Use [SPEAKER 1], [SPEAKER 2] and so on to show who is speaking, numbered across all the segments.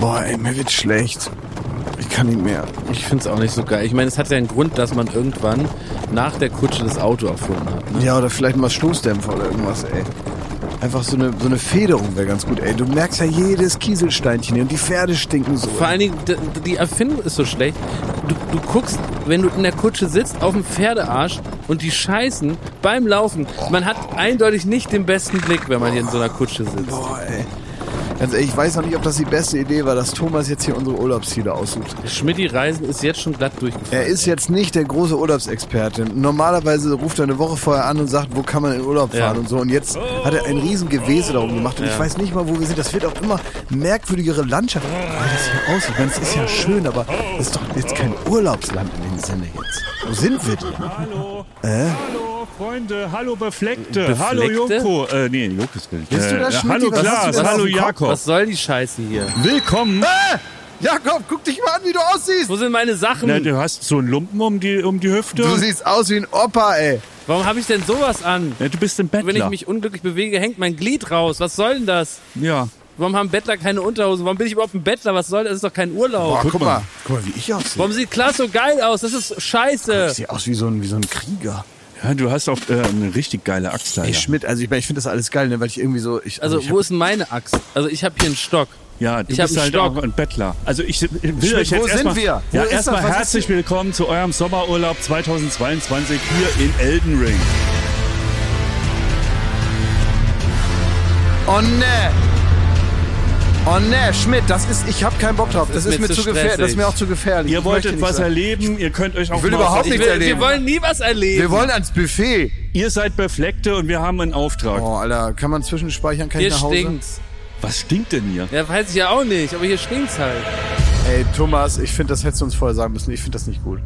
[SPEAKER 1] Boah, ey, mir wird schlecht. Ich kann nicht mehr.
[SPEAKER 2] Ich find's auch nicht so geil. Ich meine, es hat ja einen Grund, dass man irgendwann nach der Kutsche das Auto erfunden hat. Ne?
[SPEAKER 1] Ja, oder vielleicht mal Stoßdämpfer oder irgendwas, ey. Einfach so eine, so eine Federung wäre ganz gut, ey. Du merkst ja jedes Kieselsteinchen hier und die Pferde stinken so.
[SPEAKER 2] Vor allen Dingen, die Erfindung ist so schlecht. Du, du guckst, wenn du in der Kutsche sitzt, auf dem Pferdearsch und die scheißen beim Laufen. Man hat eindeutig nicht den besten Blick, wenn man hier in so einer Kutsche sitzt.
[SPEAKER 1] Boah, ey. Ganz ehrlich, ich weiß noch nicht, ob das die beste Idee war, dass Thomas jetzt hier unsere Urlaubsziele aussucht.
[SPEAKER 2] Schmidti Reisen ist jetzt schon glatt durchgefallen.
[SPEAKER 1] Er ist jetzt nicht der große Urlaubsexperte. Normalerweise ruft er eine Woche vorher an und sagt, wo kann man in Urlaub fahren
[SPEAKER 2] Ja.
[SPEAKER 1] und so. Und jetzt hat er ein riesen Gewese darum gemacht. Und ich weiß nicht mal, wo wir sind. Das wird auch immer merkwürdigere Landschaft. Wie das hier aussieht. Ich meine, es ist ja schön, aber es ist doch jetzt kein Urlaubsland in dem Sinne jetzt. Wo sind wir denn?
[SPEAKER 3] Hallo.
[SPEAKER 1] Äh?
[SPEAKER 3] Hallo, Freunde. Hallo, Befleckte.
[SPEAKER 2] Befleckte?
[SPEAKER 3] Hallo, Joko. Äh, nee, Joko ist gar nicht.
[SPEAKER 1] Bist du
[SPEAKER 3] äh,
[SPEAKER 1] das,
[SPEAKER 3] äh,
[SPEAKER 1] Schmidt?
[SPEAKER 3] Hallo, Klaas. Hallo? Jakob.
[SPEAKER 2] Was soll die Scheiße hier?
[SPEAKER 3] Willkommen.
[SPEAKER 1] Äh! Jakob, guck dich mal an, wie du aussiehst.
[SPEAKER 2] Wo sind meine Sachen?
[SPEAKER 3] Na, du hast so einen Lumpen um die, um die Hüfte.
[SPEAKER 1] Du siehst aus wie ein Opa, ey.
[SPEAKER 2] Warum habe ich denn sowas an?
[SPEAKER 3] ja, du bist ein Bettler.
[SPEAKER 2] Wenn ich mich unglücklich bewege, hängt mein Glied raus. Was soll denn das?
[SPEAKER 3] ja.
[SPEAKER 2] Warum haben Bettler keine Unterhose? Warum bin ich überhaupt ein Bettler? Was soll das? Das ist doch kein Urlaub.
[SPEAKER 1] Boah,
[SPEAKER 3] guck
[SPEAKER 1] guck,
[SPEAKER 3] mal.
[SPEAKER 1] mal. Guck mal, wie ich aussehe.
[SPEAKER 2] Warum sieht Klaas so geil aus? Das ist scheiße.
[SPEAKER 1] Ich sehe aus wie so ein, wie so ein Krieger.
[SPEAKER 3] Ja, du hast auch äh, eine richtig geile Axt da.
[SPEAKER 1] Ey,
[SPEAKER 3] ja.
[SPEAKER 1] Schmidt, also ich, mein, ich finde das alles geil, ne, weil ich irgendwie so... Ich,
[SPEAKER 2] Also,
[SPEAKER 1] ich
[SPEAKER 2] wo
[SPEAKER 1] hab-
[SPEAKER 2] ist denn meine Axt? Also, ich habe hier einen Stock.
[SPEAKER 3] Ja, du
[SPEAKER 2] Ich
[SPEAKER 3] bist
[SPEAKER 2] einen
[SPEAKER 3] halt
[SPEAKER 2] Stock.
[SPEAKER 3] auch ein Bettler. Also ich will
[SPEAKER 1] Schmidt,
[SPEAKER 3] euch jetzt
[SPEAKER 1] wo sind
[SPEAKER 3] erstmal,
[SPEAKER 1] wir? Wo
[SPEAKER 3] Ja, erstmal herzlich willkommen zu eurem Sommerurlaub 2022 hier in Elden Ring.
[SPEAKER 1] Oh ne! Oh ne, Schmidt, das ist, ich habe keinen Bock drauf. Das,
[SPEAKER 2] ist
[SPEAKER 1] ist
[SPEAKER 2] mir zu
[SPEAKER 1] zu gefährlich. Das ist mir auch zu gefährlich.
[SPEAKER 3] Ihr wolltet was
[SPEAKER 1] sein.
[SPEAKER 3] erleben, ihr könnt euch auch
[SPEAKER 1] Ich will
[SPEAKER 3] mal
[SPEAKER 1] überhaupt nichts
[SPEAKER 2] Wir,
[SPEAKER 1] erleben.
[SPEAKER 2] wir wollen nie was erleben.
[SPEAKER 1] Wir wollen ans Buffet.
[SPEAKER 3] Ihr seid Befleckte und wir haben einen Auftrag.
[SPEAKER 1] Oh, Alter, kann man zwischenspeichern? Kann
[SPEAKER 2] hier
[SPEAKER 1] ich nach Hause?
[SPEAKER 2] stinkt's.
[SPEAKER 3] Was stinkt denn hier?
[SPEAKER 2] Ja, weiß ich ja auch nicht, aber hier stinkt's halt.
[SPEAKER 1] Ey, Thomas, ich finde, das hättest du uns vorher sagen müssen. Ich finde das nicht gut.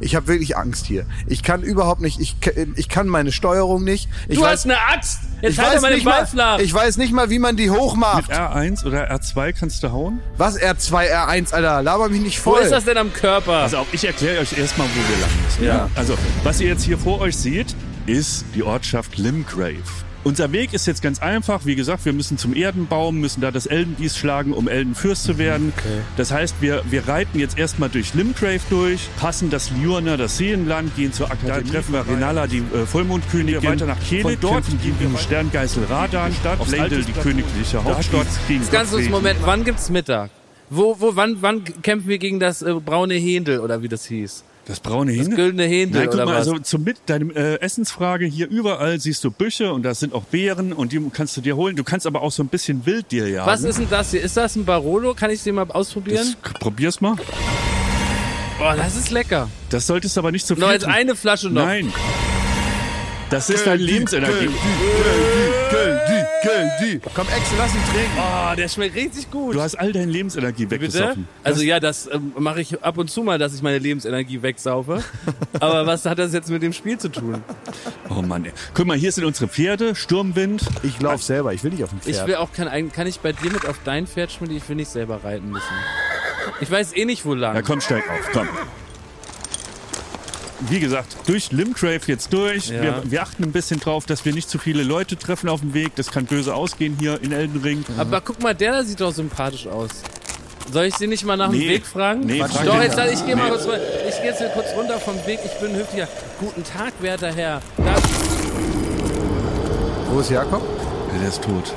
[SPEAKER 1] Ich habe wirklich Angst hier. Ich kann überhaupt nicht, ich, ich kann meine Steuerung nicht. Ich
[SPEAKER 2] Du
[SPEAKER 1] weiß,
[SPEAKER 2] hast eine Axt! Jetzt halt doch mal flach!
[SPEAKER 1] ich weiß nicht mal, wie man die hochmacht.
[SPEAKER 3] R1 oder R2 kannst du hauen?
[SPEAKER 1] Was R2, R1, Alter, laber mich nicht
[SPEAKER 2] Wo
[SPEAKER 1] voll.
[SPEAKER 2] ist das denn am Körper?
[SPEAKER 3] Also auch ich erkläre euch erstmal, wo wir lang müssen.
[SPEAKER 2] Ja.
[SPEAKER 3] Also, was ihr jetzt hier vor euch seht, ist die Ortschaft Limgrave. Unser Weg ist jetzt ganz einfach. Wie gesagt, wir müssen zum Erdenbaum, müssen da das Eldenbiest schlagen, um Eldenfürst zu werden. Das heißt, wir, wir reiten jetzt erstmal durch Limgrave durch, passen das Liurner, das Seenland, gehen zur Akademie. Da treffen wir Renala, die äh, Vollmondkönigin. Weiter nach Kehle. Von dort gehen wir im Sterngeißel Radan, Stadt, auf Leidel, die königliche Hauptstadt. gegen
[SPEAKER 2] Ganz kurz. Moment, wann gibt's Mittag? Wo, wo, wann, wann kämpfen wir gegen das äh, braune Händel oder wie das hieß?
[SPEAKER 3] Das braune
[SPEAKER 2] Das
[SPEAKER 3] Händel?
[SPEAKER 2] güldene Händel
[SPEAKER 3] Nein, guck
[SPEAKER 2] oder
[SPEAKER 3] mal,
[SPEAKER 2] was?
[SPEAKER 3] also zum mit deinem äh, Essensfrage hier überall siehst du Büsche und da sind auch Beeren und die kannst du dir holen. Du kannst aber auch so ein bisschen wild dir jagen.
[SPEAKER 2] was ist denn das hier? Ist das ein Barolo? Kann ich den mal ausprobieren?
[SPEAKER 3] das, probier's mal.
[SPEAKER 2] Boah, das ist lecker.
[SPEAKER 3] Das solltest du aber nicht zu viel
[SPEAKER 2] Noch jetzt eine Flasche noch.
[SPEAKER 3] Nein. Das ist deine Lebensenergie.
[SPEAKER 1] Geldi, Geldi. Komm, Ex, lass ihn trinken.
[SPEAKER 2] Oh, der schmeckt richtig gut.
[SPEAKER 3] Du hast all deine Lebensenergie
[SPEAKER 2] Bitte?
[SPEAKER 3] weggesoffen.
[SPEAKER 2] Also ja, das ähm, mache ich ab und zu mal, dass ich meine Lebensenergie wegsaufe. Aber was hat das jetzt mit dem Spiel zu tun?
[SPEAKER 3] Oh Mann, ey. Guck mal, hier sind unsere Pferde, Sturmwind.
[SPEAKER 1] Ich lauf selber, ich will nicht auf dem Pferd.
[SPEAKER 2] Ich will auch kein. Kann ich bei dir mit auf dein Pferd schmieden? Ich will nicht selber reiten müssen. Ich weiß eh nicht, wo lang.
[SPEAKER 3] Ja, komm, steig auf, komm. Wie gesagt, durch Limgrave jetzt durch.
[SPEAKER 2] Ja.
[SPEAKER 3] Wir, wir achten ein bisschen drauf, dass wir nicht zu viele Leute treffen auf dem Weg. Das kann böse ausgehen hier in Elden Ring.
[SPEAKER 2] Aber guck mal, der da sieht doch sympathisch aus. Soll ich sie nicht mal nach dem
[SPEAKER 3] Nee.
[SPEAKER 2] Weg fragen?
[SPEAKER 3] Nee, frag
[SPEAKER 2] doch, jetzt ich gehe mal
[SPEAKER 3] Nee.
[SPEAKER 2] kurz ich gehe jetzt hier kurz runter vom Weg. Ich bin höflicher. Guten Tag, werter Herr. Da,
[SPEAKER 1] Wo ist Jakob?
[SPEAKER 3] Ja, der ist tot.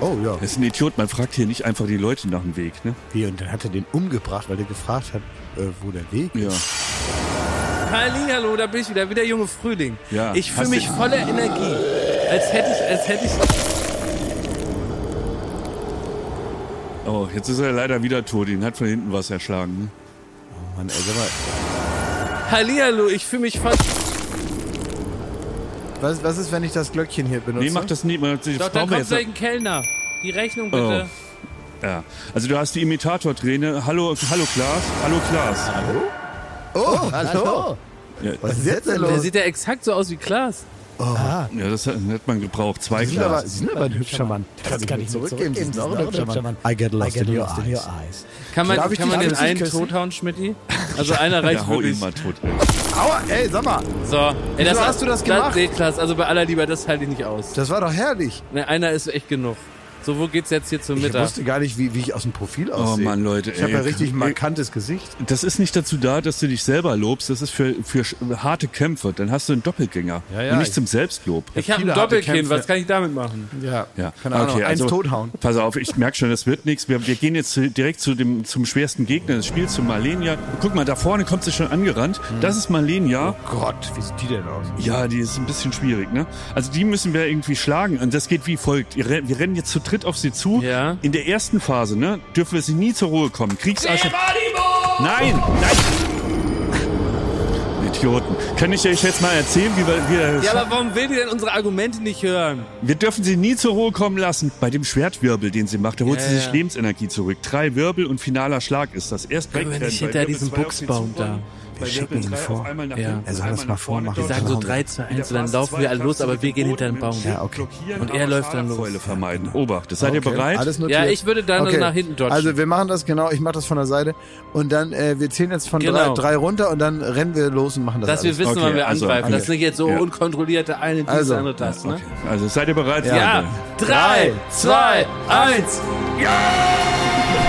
[SPEAKER 1] Oh, ja.
[SPEAKER 3] Er ist ein Idiot. Man fragt hier nicht einfach die Leute nach dem Weg, ne?
[SPEAKER 1] Wie, und dann hat er den umgebracht, weil er gefragt hat, äh, wo der Weg ist.
[SPEAKER 3] Ja.
[SPEAKER 2] Halli, hallo, da bin ich wieder, wieder junge Frühling.
[SPEAKER 3] Ja,
[SPEAKER 2] ich fühle mich voller Energie. Als hätte ich, als hätte ich.
[SPEAKER 3] Oh, jetzt ist er leider wieder tot. Ihn hat von hinten was erschlagen. Ne?
[SPEAKER 1] Oh Mann, ey, sag mal,
[SPEAKER 2] Hallihallo, ich fühle mich voll.
[SPEAKER 1] was, was ist, wenn ich das Glöckchen hier benutze?
[SPEAKER 3] Nee, mach das nicht. Das
[SPEAKER 2] Doch, dann kommt
[SPEAKER 3] jetzt.
[SPEAKER 2] gleich ein Kellner. Die Rechnung bitte.
[SPEAKER 3] Ja. Also du hast die Imitator-Träne. Hallo, hallo Klaas. Hallo Klaas.
[SPEAKER 1] Oh, hallo.
[SPEAKER 3] Ja,
[SPEAKER 1] Was ist jetzt denn
[SPEAKER 2] Der
[SPEAKER 1] los?
[SPEAKER 2] sieht ja exakt so aus wie Klaas.
[SPEAKER 3] ja, das hat, hat man gebraucht. Zwei
[SPEAKER 1] Sie sind, aber,
[SPEAKER 3] Klaas.
[SPEAKER 1] Sie sind aber ein hübscher Mann.
[SPEAKER 4] Das kann ich
[SPEAKER 1] zurückgeben. Sie sind auch ein hübscher Mann. I get lost,
[SPEAKER 4] I get
[SPEAKER 1] in, your
[SPEAKER 4] lost in
[SPEAKER 1] eyes.
[SPEAKER 4] your eyes.
[SPEAKER 2] Kann man,
[SPEAKER 1] Darf ich
[SPEAKER 2] kann man den einen tothauen, Schmidti? Also einer reicht
[SPEAKER 3] Ja, hau
[SPEAKER 2] wirklich.
[SPEAKER 3] ihn mal tot. ey.
[SPEAKER 1] Aua, ey, sag mal.
[SPEAKER 2] So. Ey,
[SPEAKER 1] Wieso hast du das gemacht?
[SPEAKER 2] nee, Klaas, also bei aller Liebe, das halte ich nicht aus.
[SPEAKER 1] Das war doch herrlich.
[SPEAKER 2] Ne, einer ist echt genug. So, wo geht's jetzt hier zum
[SPEAKER 1] Ich
[SPEAKER 2] Mittag?
[SPEAKER 1] wusste gar nicht, wie, wie ich aus dem Profil aussehe.
[SPEAKER 3] Mann, Leute,
[SPEAKER 1] Ich habe ja richtig ein
[SPEAKER 3] Ey.
[SPEAKER 1] markantes Gesicht.
[SPEAKER 3] Das ist nicht dazu da, dass du dich selber lobst. Das ist für, für harte Kämpfe. Dann hast du einen Doppelgänger.
[SPEAKER 1] Ja, ja,
[SPEAKER 3] und nicht
[SPEAKER 1] ich-
[SPEAKER 3] zum Selbstlob.
[SPEAKER 2] Ich habe ein
[SPEAKER 1] viele harte
[SPEAKER 2] Doppelkinn,
[SPEAKER 1] Kämpfe.
[SPEAKER 2] was kann ich damit machen?
[SPEAKER 1] Ja,
[SPEAKER 3] Ja,
[SPEAKER 1] keine Ahnung. Eins tothauen.
[SPEAKER 3] Pass auf, ich merke schon, das wird nichts. Wir, wir gehen jetzt direkt zu dem, zum schwersten Gegner des Spiels, zu Malenia. Guck mal, da vorne kommt sie schon angerannt. Das ist Malenia.
[SPEAKER 1] Gott, wie sieht die denn aus?
[SPEAKER 3] Ja, die ist ein bisschen schwierig, ne? Also die müssen wir irgendwie schlagen. Und das geht wie folgt. Wir rennen jetzt zu dritt auf sie zu.
[SPEAKER 2] Ja.
[SPEAKER 3] In der ersten Phase, ne, dürfen wir sie nie zur Ruhe kommen. Kriegsasche. Nein, nein. Idioten. Kann ich euch jetzt mal erzählen, wie wir, wie wir
[SPEAKER 2] Ja, aber warum will die denn unsere Argumente nicht hören?
[SPEAKER 3] Wir dürfen sie nie zur Ruhe kommen lassen. Bei dem Schwertwirbel, den sie macht, da holt
[SPEAKER 2] Ja,
[SPEAKER 3] sie sich
[SPEAKER 2] ja.
[SPEAKER 3] Lebensenergie zurück. Drei Wirbel und finaler Schlag ist das. Erst
[SPEAKER 2] Können wir nicht
[SPEAKER 3] bei
[SPEAKER 2] hinter diesem Buchsbaum da?
[SPEAKER 1] Wir schicken ihn
[SPEAKER 3] drei
[SPEAKER 1] vor.
[SPEAKER 3] auf einmal nach
[SPEAKER 2] Ja.
[SPEAKER 1] Er soll das mal
[SPEAKER 3] nach vorne
[SPEAKER 1] vormachen.
[SPEAKER 2] Wir sagen so
[SPEAKER 1] Machen wir.
[SPEAKER 2] 3, 2,
[SPEAKER 3] In der
[SPEAKER 2] 1 und dann laufen
[SPEAKER 3] zwei
[SPEAKER 2] wir alle los, aber wir gehen hinter den Baum.
[SPEAKER 1] Ja, okay.
[SPEAKER 2] Und er läuft dann los.
[SPEAKER 3] Vermeiden. Obacht, seid ihr
[SPEAKER 1] Okay,
[SPEAKER 3] bereit?
[SPEAKER 1] Alles notiert.
[SPEAKER 2] Ja, ich würde dann
[SPEAKER 1] okay.
[SPEAKER 2] nach hinten dodgen.
[SPEAKER 1] Also wir machen das genau, ich mache das von der Seite und dann, äh, wir zählen jetzt von
[SPEAKER 2] Genau.
[SPEAKER 1] drei, drei runter und dann rennen wir los und machen das
[SPEAKER 2] Dass wir
[SPEAKER 1] alles.
[SPEAKER 2] wissen,
[SPEAKER 3] Okay,
[SPEAKER 2] wann wir
[SPEAKER 3] also,
[SPEAKER 2] angreifen. Das nicht jetzt so
[SPEAKER 3] Ja.
[SPEAKER 2] unkontrolliert der eine dies,
[SPEAKER 1] Also,
[SPEAKER 2] der andere das. Ne?
[SPEAKER 3] Okay. Also seid ihr bereit?
[SPEAKER 2] Ja,
[SPEAKER 3] Leute?
[SPEAKER 2] 3, 2, 1. Summer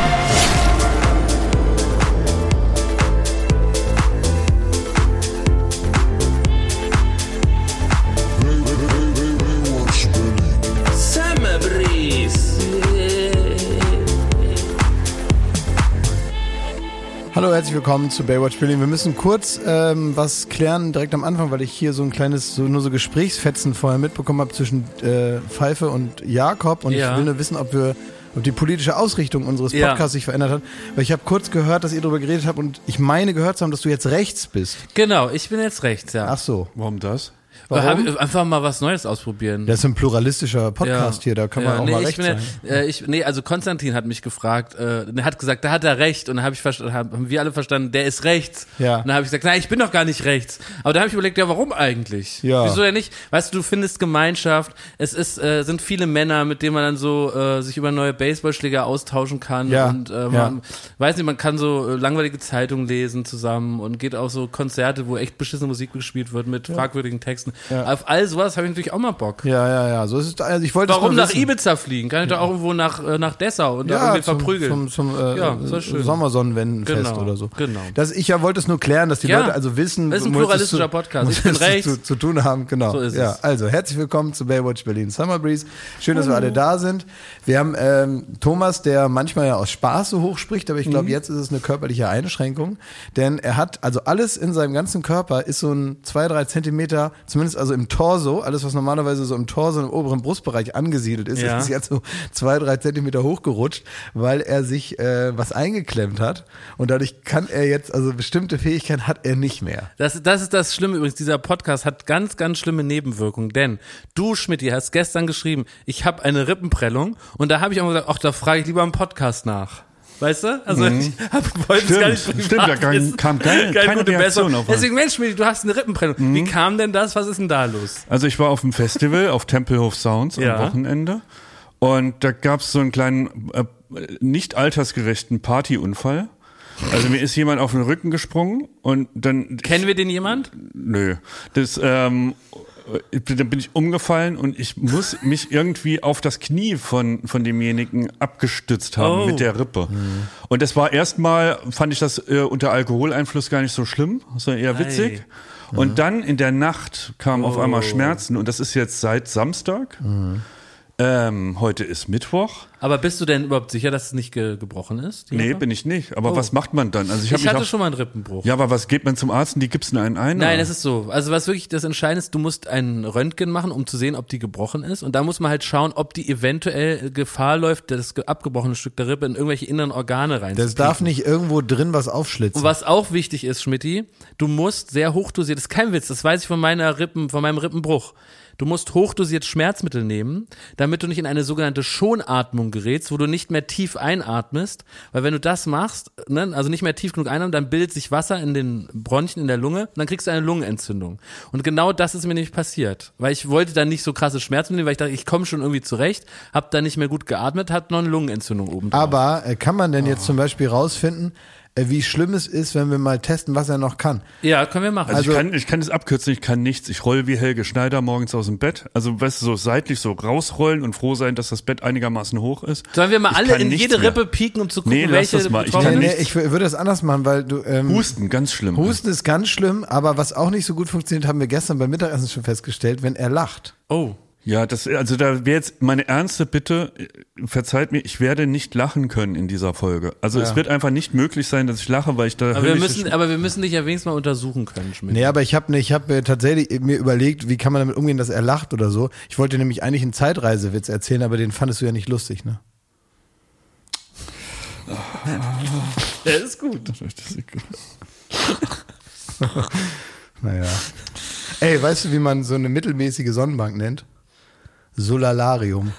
[SPEAKER 1] herzlich willkommen zu Baywatch Berlin. Wir müssen kurz ähm, was klären direkt am Anfang, weil ich hier so ein kleines, so, nur so Gesprächsfetzen vorher mitbekommen habe zwischen äh, Pfeife und Jakob und
[SPEAKER 2] Ja.
[SPEAKER 1] ich will nur wissen, ob wir ob die politische Ausrichtung unseres
[SPEAKER 2] Ja.
[SPEAKER 1] Podcasts sich verändert hat. Weil ich habe kurz gehört, dass ihr darüber geredet habt und ich meine gehört zu haben, dass du jetzt rechts bist.
[SPEAKER 2] Genau, ich bin jetzt rechts, ja.
[SPEAKER 1] Ach so.
[SPEAKER 3] Warum das?
[SPEAKER 1] Warum?
[SPEAKER 2] Einfach mal was Neues ausprobieren.
[SPEAKER 1] Das ist ein pluralistischer Podcast hier, da kann man
[SPEAKER 2] Ja,
[SPEAKER 1] auch
[SPEAKER 2] nee,
[SPEAKER 1] mal
[SPEAKER 2] ich
[SPEAKER 1] rechts
[SPEAKER 2] bin,
[SPEAKER 1] sein.
[SPEAKER 2] Äh, ich, nee, also Konstantin hat mich gefragt, äh, er hat gesagt, da hat er recht und dann hab ich verstanden, haben wir alle verstanden, der ist rechts.
[SPEAKER 1] Ja.
[SPEAKER 2] Und dann habe ich gesagt, nein, ich bin doch gar nicht rechts. Aber da habe ich überlegt, ja, warum eigentlich?
[SPEAKER 1] Ja.
[SPEAKER 2] Wieso denn nicht? Weißt du, du findest Gemeinschaft, es ist, äh, sind viele Männer, mit denen man dann so äh, sich über neue Baseballschläger austauschen kann
[SPEAKER 1] Ja,
[SPEAKER 2] und äh,
[SPEAKER 1] ja.
[SPEAKER 2] man, weiß nicht, man kann so äh, langweilige Zeitungen lesen zusammen und geht auf so Konzerte, wo echt beschissene Musik gespielt wird mit fragwürdigen Texten.
[SPEAKER 1] Ja.
[SPEAKER 2] Auf all sowas habe ich natürlich auch mal Bock.
[SPEAKER 1] Ja, ja, ja. So ist es. Also ich wollte
[SPEAKER 2] Warum nach
[SPEAKER 1] wissen.
[SPEAKER 2] Ibiza fliegen? Kann ich doch auch irgendwo nach, äh, nach Dessau und da
[SPEAKER 1] Ja,
[SPEAKER 2] irgendwie
[SPEAKER 1] zum,
[SPEAKER 2] verprügeln.
[SPEAKER 1] zum, zum äh,
[SPEAKER 2] Ja.
[SPEAKER 1] Sommersonnenwendenfest
[SPEAKER 2] Genau,
[SPEAKER 1] oder so.
[SPEAKER 2] genau.
[SPEAKER 1] Das, ich ja wollte es nur klären, dass die
[SPEAKER 2] Ja,
[SPEAKER 1] Leute also wissen,
[SPEAKER 2] das ist ein pluralistischer
[SPEAKER 1] zu,
[SPEAKER 2] Podcast. Ich bin
[SPEAKER 1] es
[SPEAKER 2] rechts.
[SPEAKER 1] Zu, zu tun haben, genau.
[SPEAKER 2] So ist
[SPEAKER 1] ja,
[SPEAKER 2] es.
[SPEAKER 1] also herzlich willkommen zu Baywatch Berlin Summer Breeze. Schön, dass wir alle da sind. Wir haben ähm, Thomas, der manchmal ja aus Spaß so hoch spricht, aber ich glaube,
[SPEAKER 2] Mhm.
[SPEAKER 1] jetzt ist es eine körperliche Einschränkung, denn er hat also alles in seinem ganzen Körper ist so ein zwei, drei Zentimeter, zumindest also im Torso, alles was normalerweise so im Torso im oberen Brustbereich angesiedelt ist,
[SPEAKER 2] Ja.
[SPEAKER 1] ist jetzt so zwei, drei Zentimeter hochgerutscht, weil er sich äh, was eingeklemmt hat und dadurch kann er jetzt, also bestimmte Fähigkeiten hat er nicht mehr.
[SPEAKER 2] Das, das ist das Schlimme übrigens. Dieser Podcast hat ganz, ganz schlimme Nebenwirkungen. Denn du, Schmidt, hast gestern geschrieben, ich habe eine Rippenprellung. Und da habe ich auch gesagt, ach, da frage ich lieber im Podcast nach. Weißt du? Also ich hab, wollte es
[SPEAKER 3] Stimmt,
[SPEAKER 2] gar nicht
[SPEAKER 3] stimmt, da kam- kam keine- keine
[SPEAKER 2] gute
[SPEAKER 3] Reaktion
[SPEAKER 2] Besserung.
[SPEAKER 3] auf.
[SPEAKER 2] Deswegen, Mensch, du hast eine Rippenprellung. Wie kam denn das? Was ist denn da los?
[SPEAKER 3] Also ich war auf dem Festival auf Tempelhof Sounds
[SPEAKER 2] Ja.
[SPEAKER 3] am Wochenende und da gab es so einen kleinen, äh, nicht altersgerechten Partyunfall. Also mir ist jemand auf den Rücken gesprungen und dann
[SPEAKER 2] Kennen wir den jemand?
[SPEAKER 3] Nö. Das, ähm, äh, dann bin ich umgefallen und ich muss mich irgendwie auf das Knie von, von demjenigen abgestützt haben
[SPEAKER 2] Oh.
[SPEAKER 3] mit der Rippe. Und das war erstmal, fand ich das äh, unter Alkoholeinfluss gar nicht so schlimm, sondern eher witzig. Und dann in der Nacht kamen auf einmal Schmerzen und das ist jetzt seit Samstag. Ähm, heute ist Mittwoch.
[SPEAKER 2] Aber bist du denn überhaupt sicher, dass es nicht ge gebrochen ist?
[SPEAKER 3] Nee,
[SPEAKER 2] Rippe?
[SPEAKER 3] bin ich nicht. Aber was macht man dann? Also ich,
[SPEAKER 2] ich, hatte
[SPEAKER 3] auch,
[SPEAKER 2] schon mal einen Rippenbruch.
[SPEAKER 3] Ja, aber was geht man zum Arzt und die gibt's einen ein?
[SPEAKER 2] Nein,
[SPEAKER 3] oder?
[SPEAKER 2] es ist so. Also was wirklich das Entscheidende ist, du musst ein Röntgen machen, um zu sehen, ob die gebrochen ist. Und da muss man halt schauen, ob die eventuell Gefahr läuft, das ge- abgebrochene Stück der Rippe in irgendwelche inneren Organe rein.
[SPEAKER 1] Das darf nicht irgendwo drin was aufschlitzen.
[SPEAKER 2] Und was auch wichtig ist, Schmidti, du musst sehr hochdosiert, das ist kein Witz, das weiß ich von meiner Rippen, von meinem Rippenbruch. Du musst hochdosiert Schmerzmittel nehmen, damit du nicht in eine sogenannte Schonatmung gerätst, wo du nicht mehr tief einatmest, weil wenn du das machst, ne, also nicht mehr tief genug einatmen, dann bildet sich Wasser in den Bronchien, in der Lunge und dann kriegst du eine Lungenentzündung. Und genau das ist mir nämlich passiert, weil ich wollte dann nicht so krasse Schmerzen nehmen, weil ich dachte, ich komme schon irgendwie zurecht, hab dann nicht mehr gut geatmet, hat noch eine Lungenentzündung oben drauf.
[SPEAKER 1] Aber äh, kann man denn jetzt zum Beispiel rausfinden, wie schlimm es ist, wenn wir mal testen, was er noch kann.
[SPEAKER 2] Ja, können wir machen.
[SPEAKER 3] Also,
[SPEAKER 1] Also-
[SPEAKER 3] ich, kann, ich kann es abkürzen, ich kann nichts. Ich roll wie Helge Schneider morgens aus dem Bett. Also, weißt du, so seitlich so rausrollen und froh sein, dass das Bett einigermaßen hoch ist.
[SPEAKER 2] Sollen wir mal
[SPEAKER 3] Ich
[SPEAKER 2] alle in jede
[SPEAKER 3] mehr.
[SPEAKER 2] Rippe pieken, um zu gucken,
[SPEAKER 3] Nee, lass
[SPEAKER 2] welche
[SPEAKER 3] das mal. Ich kann
[SPEAKER 1] nee, ich würde das anders machen, weil du. Ähm,
[SPEAKER 3] Husten, ganz schlimm.
[SPEAKER 1] Husten ist ganz schlimm, aber was auch nicht so gut funktioniert, haben wir gestern beim Mittagessen schon festgestellt, wenn er lacht.
[SPEAKER 2] Oh.
[SPEAKER 3] Ja, das, also da wäre jetzt meine ernste Bitte, äh, verzeiht mir, ich werde nicht lachen können in dieser Folge. Also es wird einfach nicht möglich sein, dass ich lache, weil ich da
[SPEAKER 2] Aber wir, müssen, aber wir müssen dich ja wenigstens mal untersuchen können, Schmidt.
[SPEAKER 1] Nee, aber ich habe ich hab mir tatsächlich mir überlegt, wie kann man damit umgehen, dass er lacht oder so. Ich wollte nämlich eigentlich einen Zeitreisewitz erzählen, aber den fandest du ja nicht lustig, ne?
[SPEAKER 2] Der ist gut.
[SPEAKER 1] Naja. Ey, weißt du, wie man so eine mittelmäßige Sonnenbank nennt? Solalarium.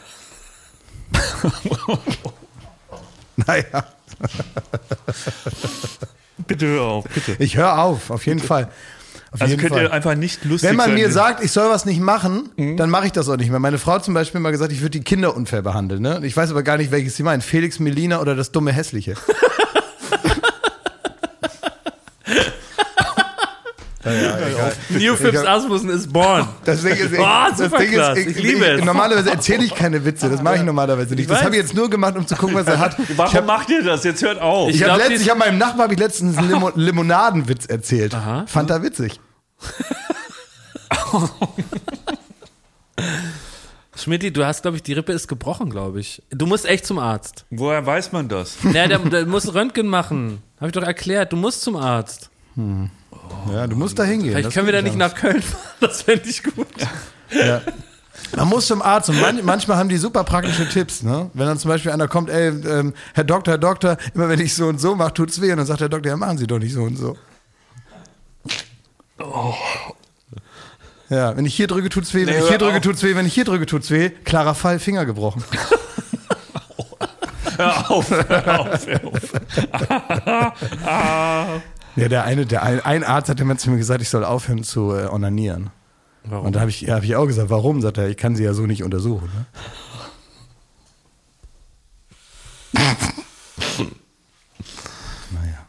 [SPEAKER 1] naja,
[SPEAKER 3] Bitte hör auf, bitte.
[SPEAKER 1] ich höre auf, auf jeden Fall. Auf
[SPEAKER 3] Also könnt
[SPEAKER 1] Fall.
[SPEAKER 3] ihr einfach nicht lustig
[SPEAKER 1] Wenn man
[SPEAKER 3] sein.
[SPEAKER 1] mir sagt, ich soll was nicht machen,
[SPEAKER 3] Mhm.
[SPEAKER 1] dann mache ich das auch nicht mehr. Meine Frau zum Beispiel mal gesagt, ich würde die Kinder unfair behandeln. Ne? Ich weiß aber gar nicht, welches sie meint. Felix Melina oder das dumme Hässliche.
[SPEAKER 2] New Phipps Asmussen ist born.
[SPEAKER 1] Das Ding ist,
[SPEAKER 2] Boah,
[SPEAKER 1] das
[SPEAKER 2] super
[SPEAKER 1] Ding
[SPEAKER 2] klasse. Ich liebe es.
[SPEAKER 1] Normalerweise erzähle ich keine Witze. Das mache ich normalerweise nicht. Das habe ich jetzt nur gemacht, um zu gucken, was er hat.
[SPEAKER 3] Warum
[SPEAKER 1] Ich habe
[SPEAKER 3] macht ihr das? Jetzt hört auf.
[SPEAKER 2] Ich
[SPEAKER 1] ich hab ich hab meinem Nachbar hab ich letztens einen Limo Limonadenwitz erzählt.
[SPEAKER 2] Aha.
[SPEAKER 1] Fand er witzig.
[SPEAKER 2] Schmidti, du hast, glaube ich, die Rippe ist gebrochen, glaube ich. Du musst echt zum Arzt.
[SPEAKER 3] Woher weiß man das?
[SPEAKER 2] Ja, der, der muss Röntgen machen. Habe ich doch erklärt. Du musst zum Arzt.
[SPEAKER 1] Ja, du musst da hingehen.
[SPEAKER 2] Vielleicht
[SPEAKER 1] Das
[SPEAKER 2] können wir da nicht nach Köln fahren. Das fände ich gut.
[SPEAKER 1] Ja. Man muss zum Arzt und man, manchmal haben die super praktische Tipps. Ne? Wenn dann zum Beispiel einer kommt, ey, ähm, Herr Doktor, Herr Doktor, immer wenn ich so und so mache, tut's weh. Und dann sagt der Doktor, ja, machen Sie doch nicht so und so. Ja, wenn ich hier drücke, tut's weh. Wenn
[SPEAKER 3] Nee,
[SPEAKER 1] ich hier drücke,
[SPEAKER 3] auf.
[SPEAKER 1] tut's weh. Wenn ich hier drücke, tut's weh. Klarer Fall, Finger gebrochen.
[SPEAKER 3] Hör auf, hör auf, hör auf.
[SPEAKER 1] Ja, der eine, der ein, ein Arzt hat immer zu mir gesagt, ich soll aufhören zu äh, onanieren.
[SPEAKER 2] Warum?
[SPEAKER 1] Und da habe ich, ja, hab ich auch gesagt, warum? Sagt er, ich kann sie ja so nicht untersuchen. Ne? naja.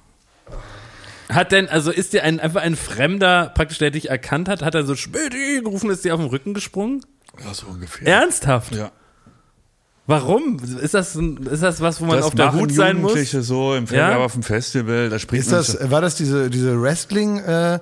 [SPEAKER 2] Hat denn, also ist dir ein, einfach ein Fremder, praktisch der dich erkannt hat, hat er so Schmidti gerufen, ist dir auf den Rücken gesprungen?
[SPEAKER 3] Ja, so ungefähr.
[SPEAKER 2] Ernsthaft?
[SPEAKER 3] Ja.
[SPEAKER 2] Warum? Ist das, ein, ist das was, wo man
[SPEAKER 3] das
[SPEAKER 2] auf der Hut sein muss?
[SPEAKER 3] Jugendliche so im
[SPEAKER 2] Ja?
[SPEAKER 3] ja? auf dem Festival, da spricht
[SPEAKER 1] Ist
[SPEAKER 3] man
[SPEAKER 1] das, war das diese, diese Wrestling, äh,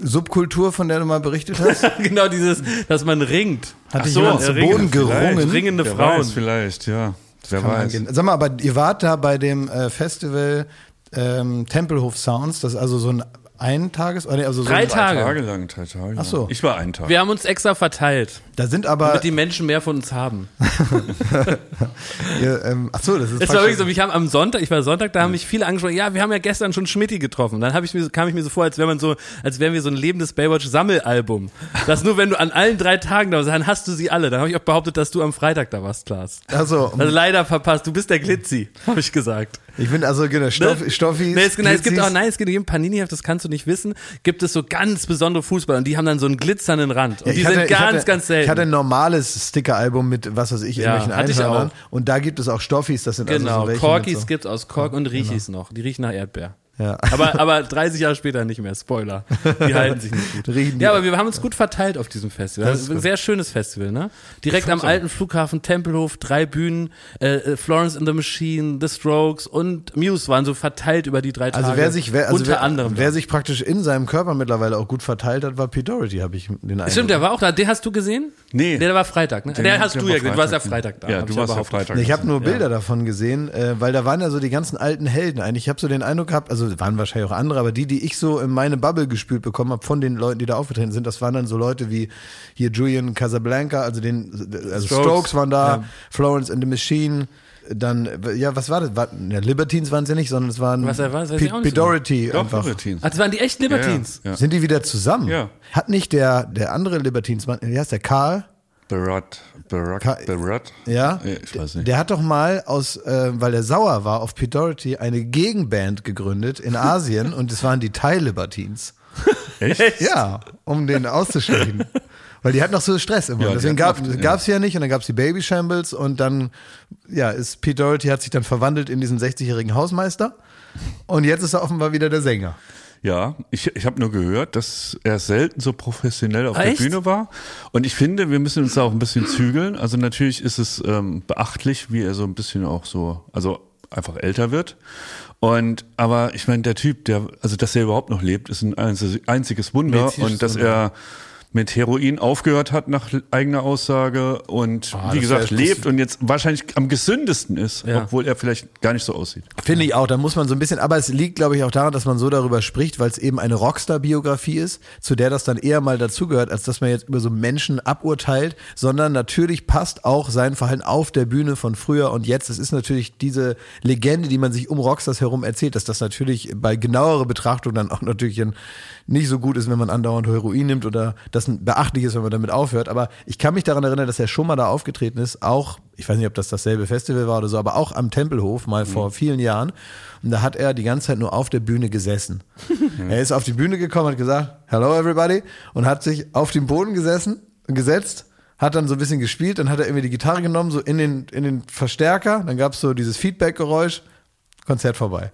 [SPEAKER 1] Subkultur, von der du mal berichtet hast?
[SPEAKER 2] genau dieses, dass man ringt.
[SPEAKER 1] Hat dich
[SPEAKER 2] so,
[SPEAKER 1] jemand zu
[SPEAKER 2] ringen-
[SPEAKER 1] Boden gerungen?
[SPEAKER 2] vielleicht. Ringende
[SPEAKER 3] Wer
[SPEAKER 2] Frauen.
[SPEAKER 3] weiß, vielleicht, ja. Wer weiß.
[SPEAKER 1] Sag mal, aber ihr wart da bei dem äh, Festival ähm, Tempelhof Sounds, das ist also so ein Eintages, oder nee, also so
[SPEAKER 2] Drei
[SPEAKER 1] ein,
[SPEAKER 2] Tage.
[SPEAKER 3] Tage lang, drei Tage.
[SPEAKER 1] Ach so.
[SPEAKER 3] Ich war einen Tag.
[SPEAKER 2] Wir haben uns extra verteilt,
[SPEAKER 1] Da sind aber,
[SPEAKER 2] damit die Menschen mehr von uns haben.
[SPEAKER 1] ihr, ähm, ach so, das ist
[SPEAKER 2] Es war wirklich so, ich habe am Sonntag, ich war Sonntag, da haben mich viele angesprochen, ja, wir haben ja gestern schon Schmidti getroffen. Dann hab ich mir, kam ich mir so vor, als wäre man so, als wären wir so ein lebendes Baywatch-Sammelalbum. Das nur, wenn du an allen drei Tagen da warst, dann hast du sie alle. Dann habe ich auch behauptet, dass du am Freitag da warst, Klaas.
[SPEAKER 1] Also,
[SPEAKER 2] Also leider verpasst, du bist der Glitzi, habe ich gesagt.
[SPEAKER 1] Ich bin also genau, Stoff, Stoffi.
[SPEAKER 2] Nee, es, nein, es gibt auch, nein, es gibt im Panini-Heft, das kannst du nicht wissen, gibt es so ganz besondere Fußballer und die haben dann so einen glitzernden Rand. Und die sind ganz, ganz selten.
[SPEAKER 1] Ich hatte ein normales Sticker-Album mit, was weiß ich,
[SPEAKER 2] Ja,
[SPEAKER 1] irgendwelchen
[SPEAKER 2] hatte ich
[SPEAKER 1] Einhörnern. Und da gibt es auch Stoffis, das sind also
[SPEAKER 2] genau,
[SPEAKER 1] so welche
[SPEAKER 2] Corkis
[SPEAKER 1] mit so,
[SPEAKER 2] gibt's aus Kork und Riechis noch. Die riechen nach Erdbeer.
[SPEAKER 1] Ja.
[SPEAKER 2] Aber, aber 30 Jahre später nicht mehr, Spoiler. Die halten sich nicht gut. Ja, aber wir haben uns gut verteilt auf diesem Festival.
[SPEAKER 1] Das ist
[SPEAKER 2] ein sehr schönes Festival, ne? Direkt am alten Flughafen Tempelhof, drei Bühnen, äh, äh, Florence and the Machine, The Strokes und Muse waren so verteilt über die drei Tage.
[SPEAKER 1] Also wer sich, wer, also
[SPEAKER 2] unter
[SPEAKER 1] wer,
[SPEAKER 2] anderem.
[SPEAKER 1] wer sich praktisch in seinem Körper mittlerweile auch gut verteilt hat, war Pete Doherty, habe ich den Eindruck.
[SPEAKER 2] Stimmt, der war auch da. Den hast du gesehen?
[SPEAKER 3] Nee.
[SPEAKER 2] Der war Freitag, ne?
[SPEAKER 3] Den-
[SPEAKER 2] der hast
[SPEAKER 3] der
[SPEAKER 2] du ja gesehen. Du warst ja
[SPEAKER 3] Freitag.
[SPEAKER 2] Da.
[SPEAKER 3] Ja,
[SPEAKER 2] hab
[SPEAKER 3] du
[SPEAKER 2] ich
[SPEAKER 3] warst ja. Freitag.
[SPEAKER 1] Ich habe nur Bilder davon gesehen, äh, weil da waren ja so die ganzen alten Helden eigentlich. Ich habe so den Eindruck gehabt, also waren wahrscheinlich auch andere, aber die, die ich so in meine Bubble gespült bekommen habe von den Leuten, die da aufgetreten sind, das waren dann so Leute wie hier Julian Casablanca, also den, also Strokes,
[SPEAKER 2] Strokes,
[SPEAKER 1] waren da,
[SPEAKER 2] ja.
[SPEAKER 1] Florence and the Machine. Dann, ja, was war das? War, ja, Libertines waren es ja nicht, sondern es waren
[SPEAKER 2] Was
[SPEAKER 1] Pete,
[SPEAKER 2] auch nicht
[SPEAKER 1] Pete Doherty
[SPEAKER 3] Doch,
[SPEAKER 1] einfach.
[SPEAKER 3] Libertines.
[SPEAKER 2] Das waren die echt Libertines.
[SPEAKER 3] Ja, ja.
[SPEAKER 1] Sind die wieder zusammen?
[SPEAKER 3] Ja.
[SPEAKER 1] Hat nicht der, der andere Libertines, wie heißt der, Karl?
[SPEAKER 3] Berat,
[SPEAKER 1] Ka-
[SPEAKER 3] Berat.
[SPEAKER 1] Ja,
[SPEAKER 3] ich weiß nicht.
[SPEAKER 1] der hat doch mal aus, äh, weil er sauer war auf Pete Doherty, eine Gegenband gegründet in Asien und es waren die Thai Libertines.
[SPEAKER 3] Echt?
[SPEAKER 1] Ja, um den auszuschalten. Weil die hat noch so Stress immer.
[SPEAKER 3] Ja,
[SPEAKER 1] Deswegen gab es ja nicht und dann gab es die Baby Shambles und dann, ja, ist Pete Doherty hat sich dann verwandelt in diesen 60-jährigen Hausmeister und jetzt ist er offenbar wieder der Sänger.
[SPEAKER 3] Ja, ich, ich habe nur gehört, dass er selten so professionell auf
[SPEAKER 2] Echt?
[SPEAKER 3] der Bühne war. Und ich finde, wir müssen uns da auch ein bisschen zügeln. Also natürlich ist es ähm, beachtlich, wie er so ein bisschen auch so, also einfach älter wird. Und aber ich meine, der Typ, der, also dass er überhaupt noch lebt, ist ein einzi- einziges Wunder. Und dass er mit Heroin aufgehört hat nach eigener Aussage und
[SPEAKER 1] Ah,
[SPEAKER 3] wie gesagt lebt und jetzt wahrscheinlich am gesündesten ist,
[SPEAKER 2] Ja.
[SPEAKER 3] obwohl er vielleicht gar nicht so aussieht.
[SPEAKER 1] Finde ich auch, da muss man so ein bisschen, aber es liegt, glaube ich, auch daran, dass man so darüber spricht, weil es eben eine Rockstar-Biografie ist, zu der das dann eher mal dazugehört, als dass man jetzt über so Menschen aburteilt, sondern natürlich passt auch sein Verhalten auf der Bühne von früher und jetzt. Es ist natürlich diese Legende, die man sich um Rockstars herum erzählt, dass das natürlich bei genauerer Betrachtung dann auch natürlich ein, nicht so gut ist, wenn man andauernd Heroin nimmt oder das beachtlich ist, wenn man damit aufhört. Aber ich kann mich daran erinnern, dass er schon mal da aufgetreten ist, auch, ich weiß nicht, ob das dasselbe Festival war oder so, aber auch am Tempelhof mal vor vielen Jahren. Und da hat er die ganze Zeit nur auf der Bühne gesessen. er ist auf die Bühne gekommen, hat gesagt, hello everybody, und hat sich auf den Boden gesessen, gesetzt, hat dann so ein bisschen gespielt, dann hat er irgendwie die Gitarre genommen, so in den, in den Verstärker, dann gab es so dieses Feedback-Geräusch, Konzert vorbei.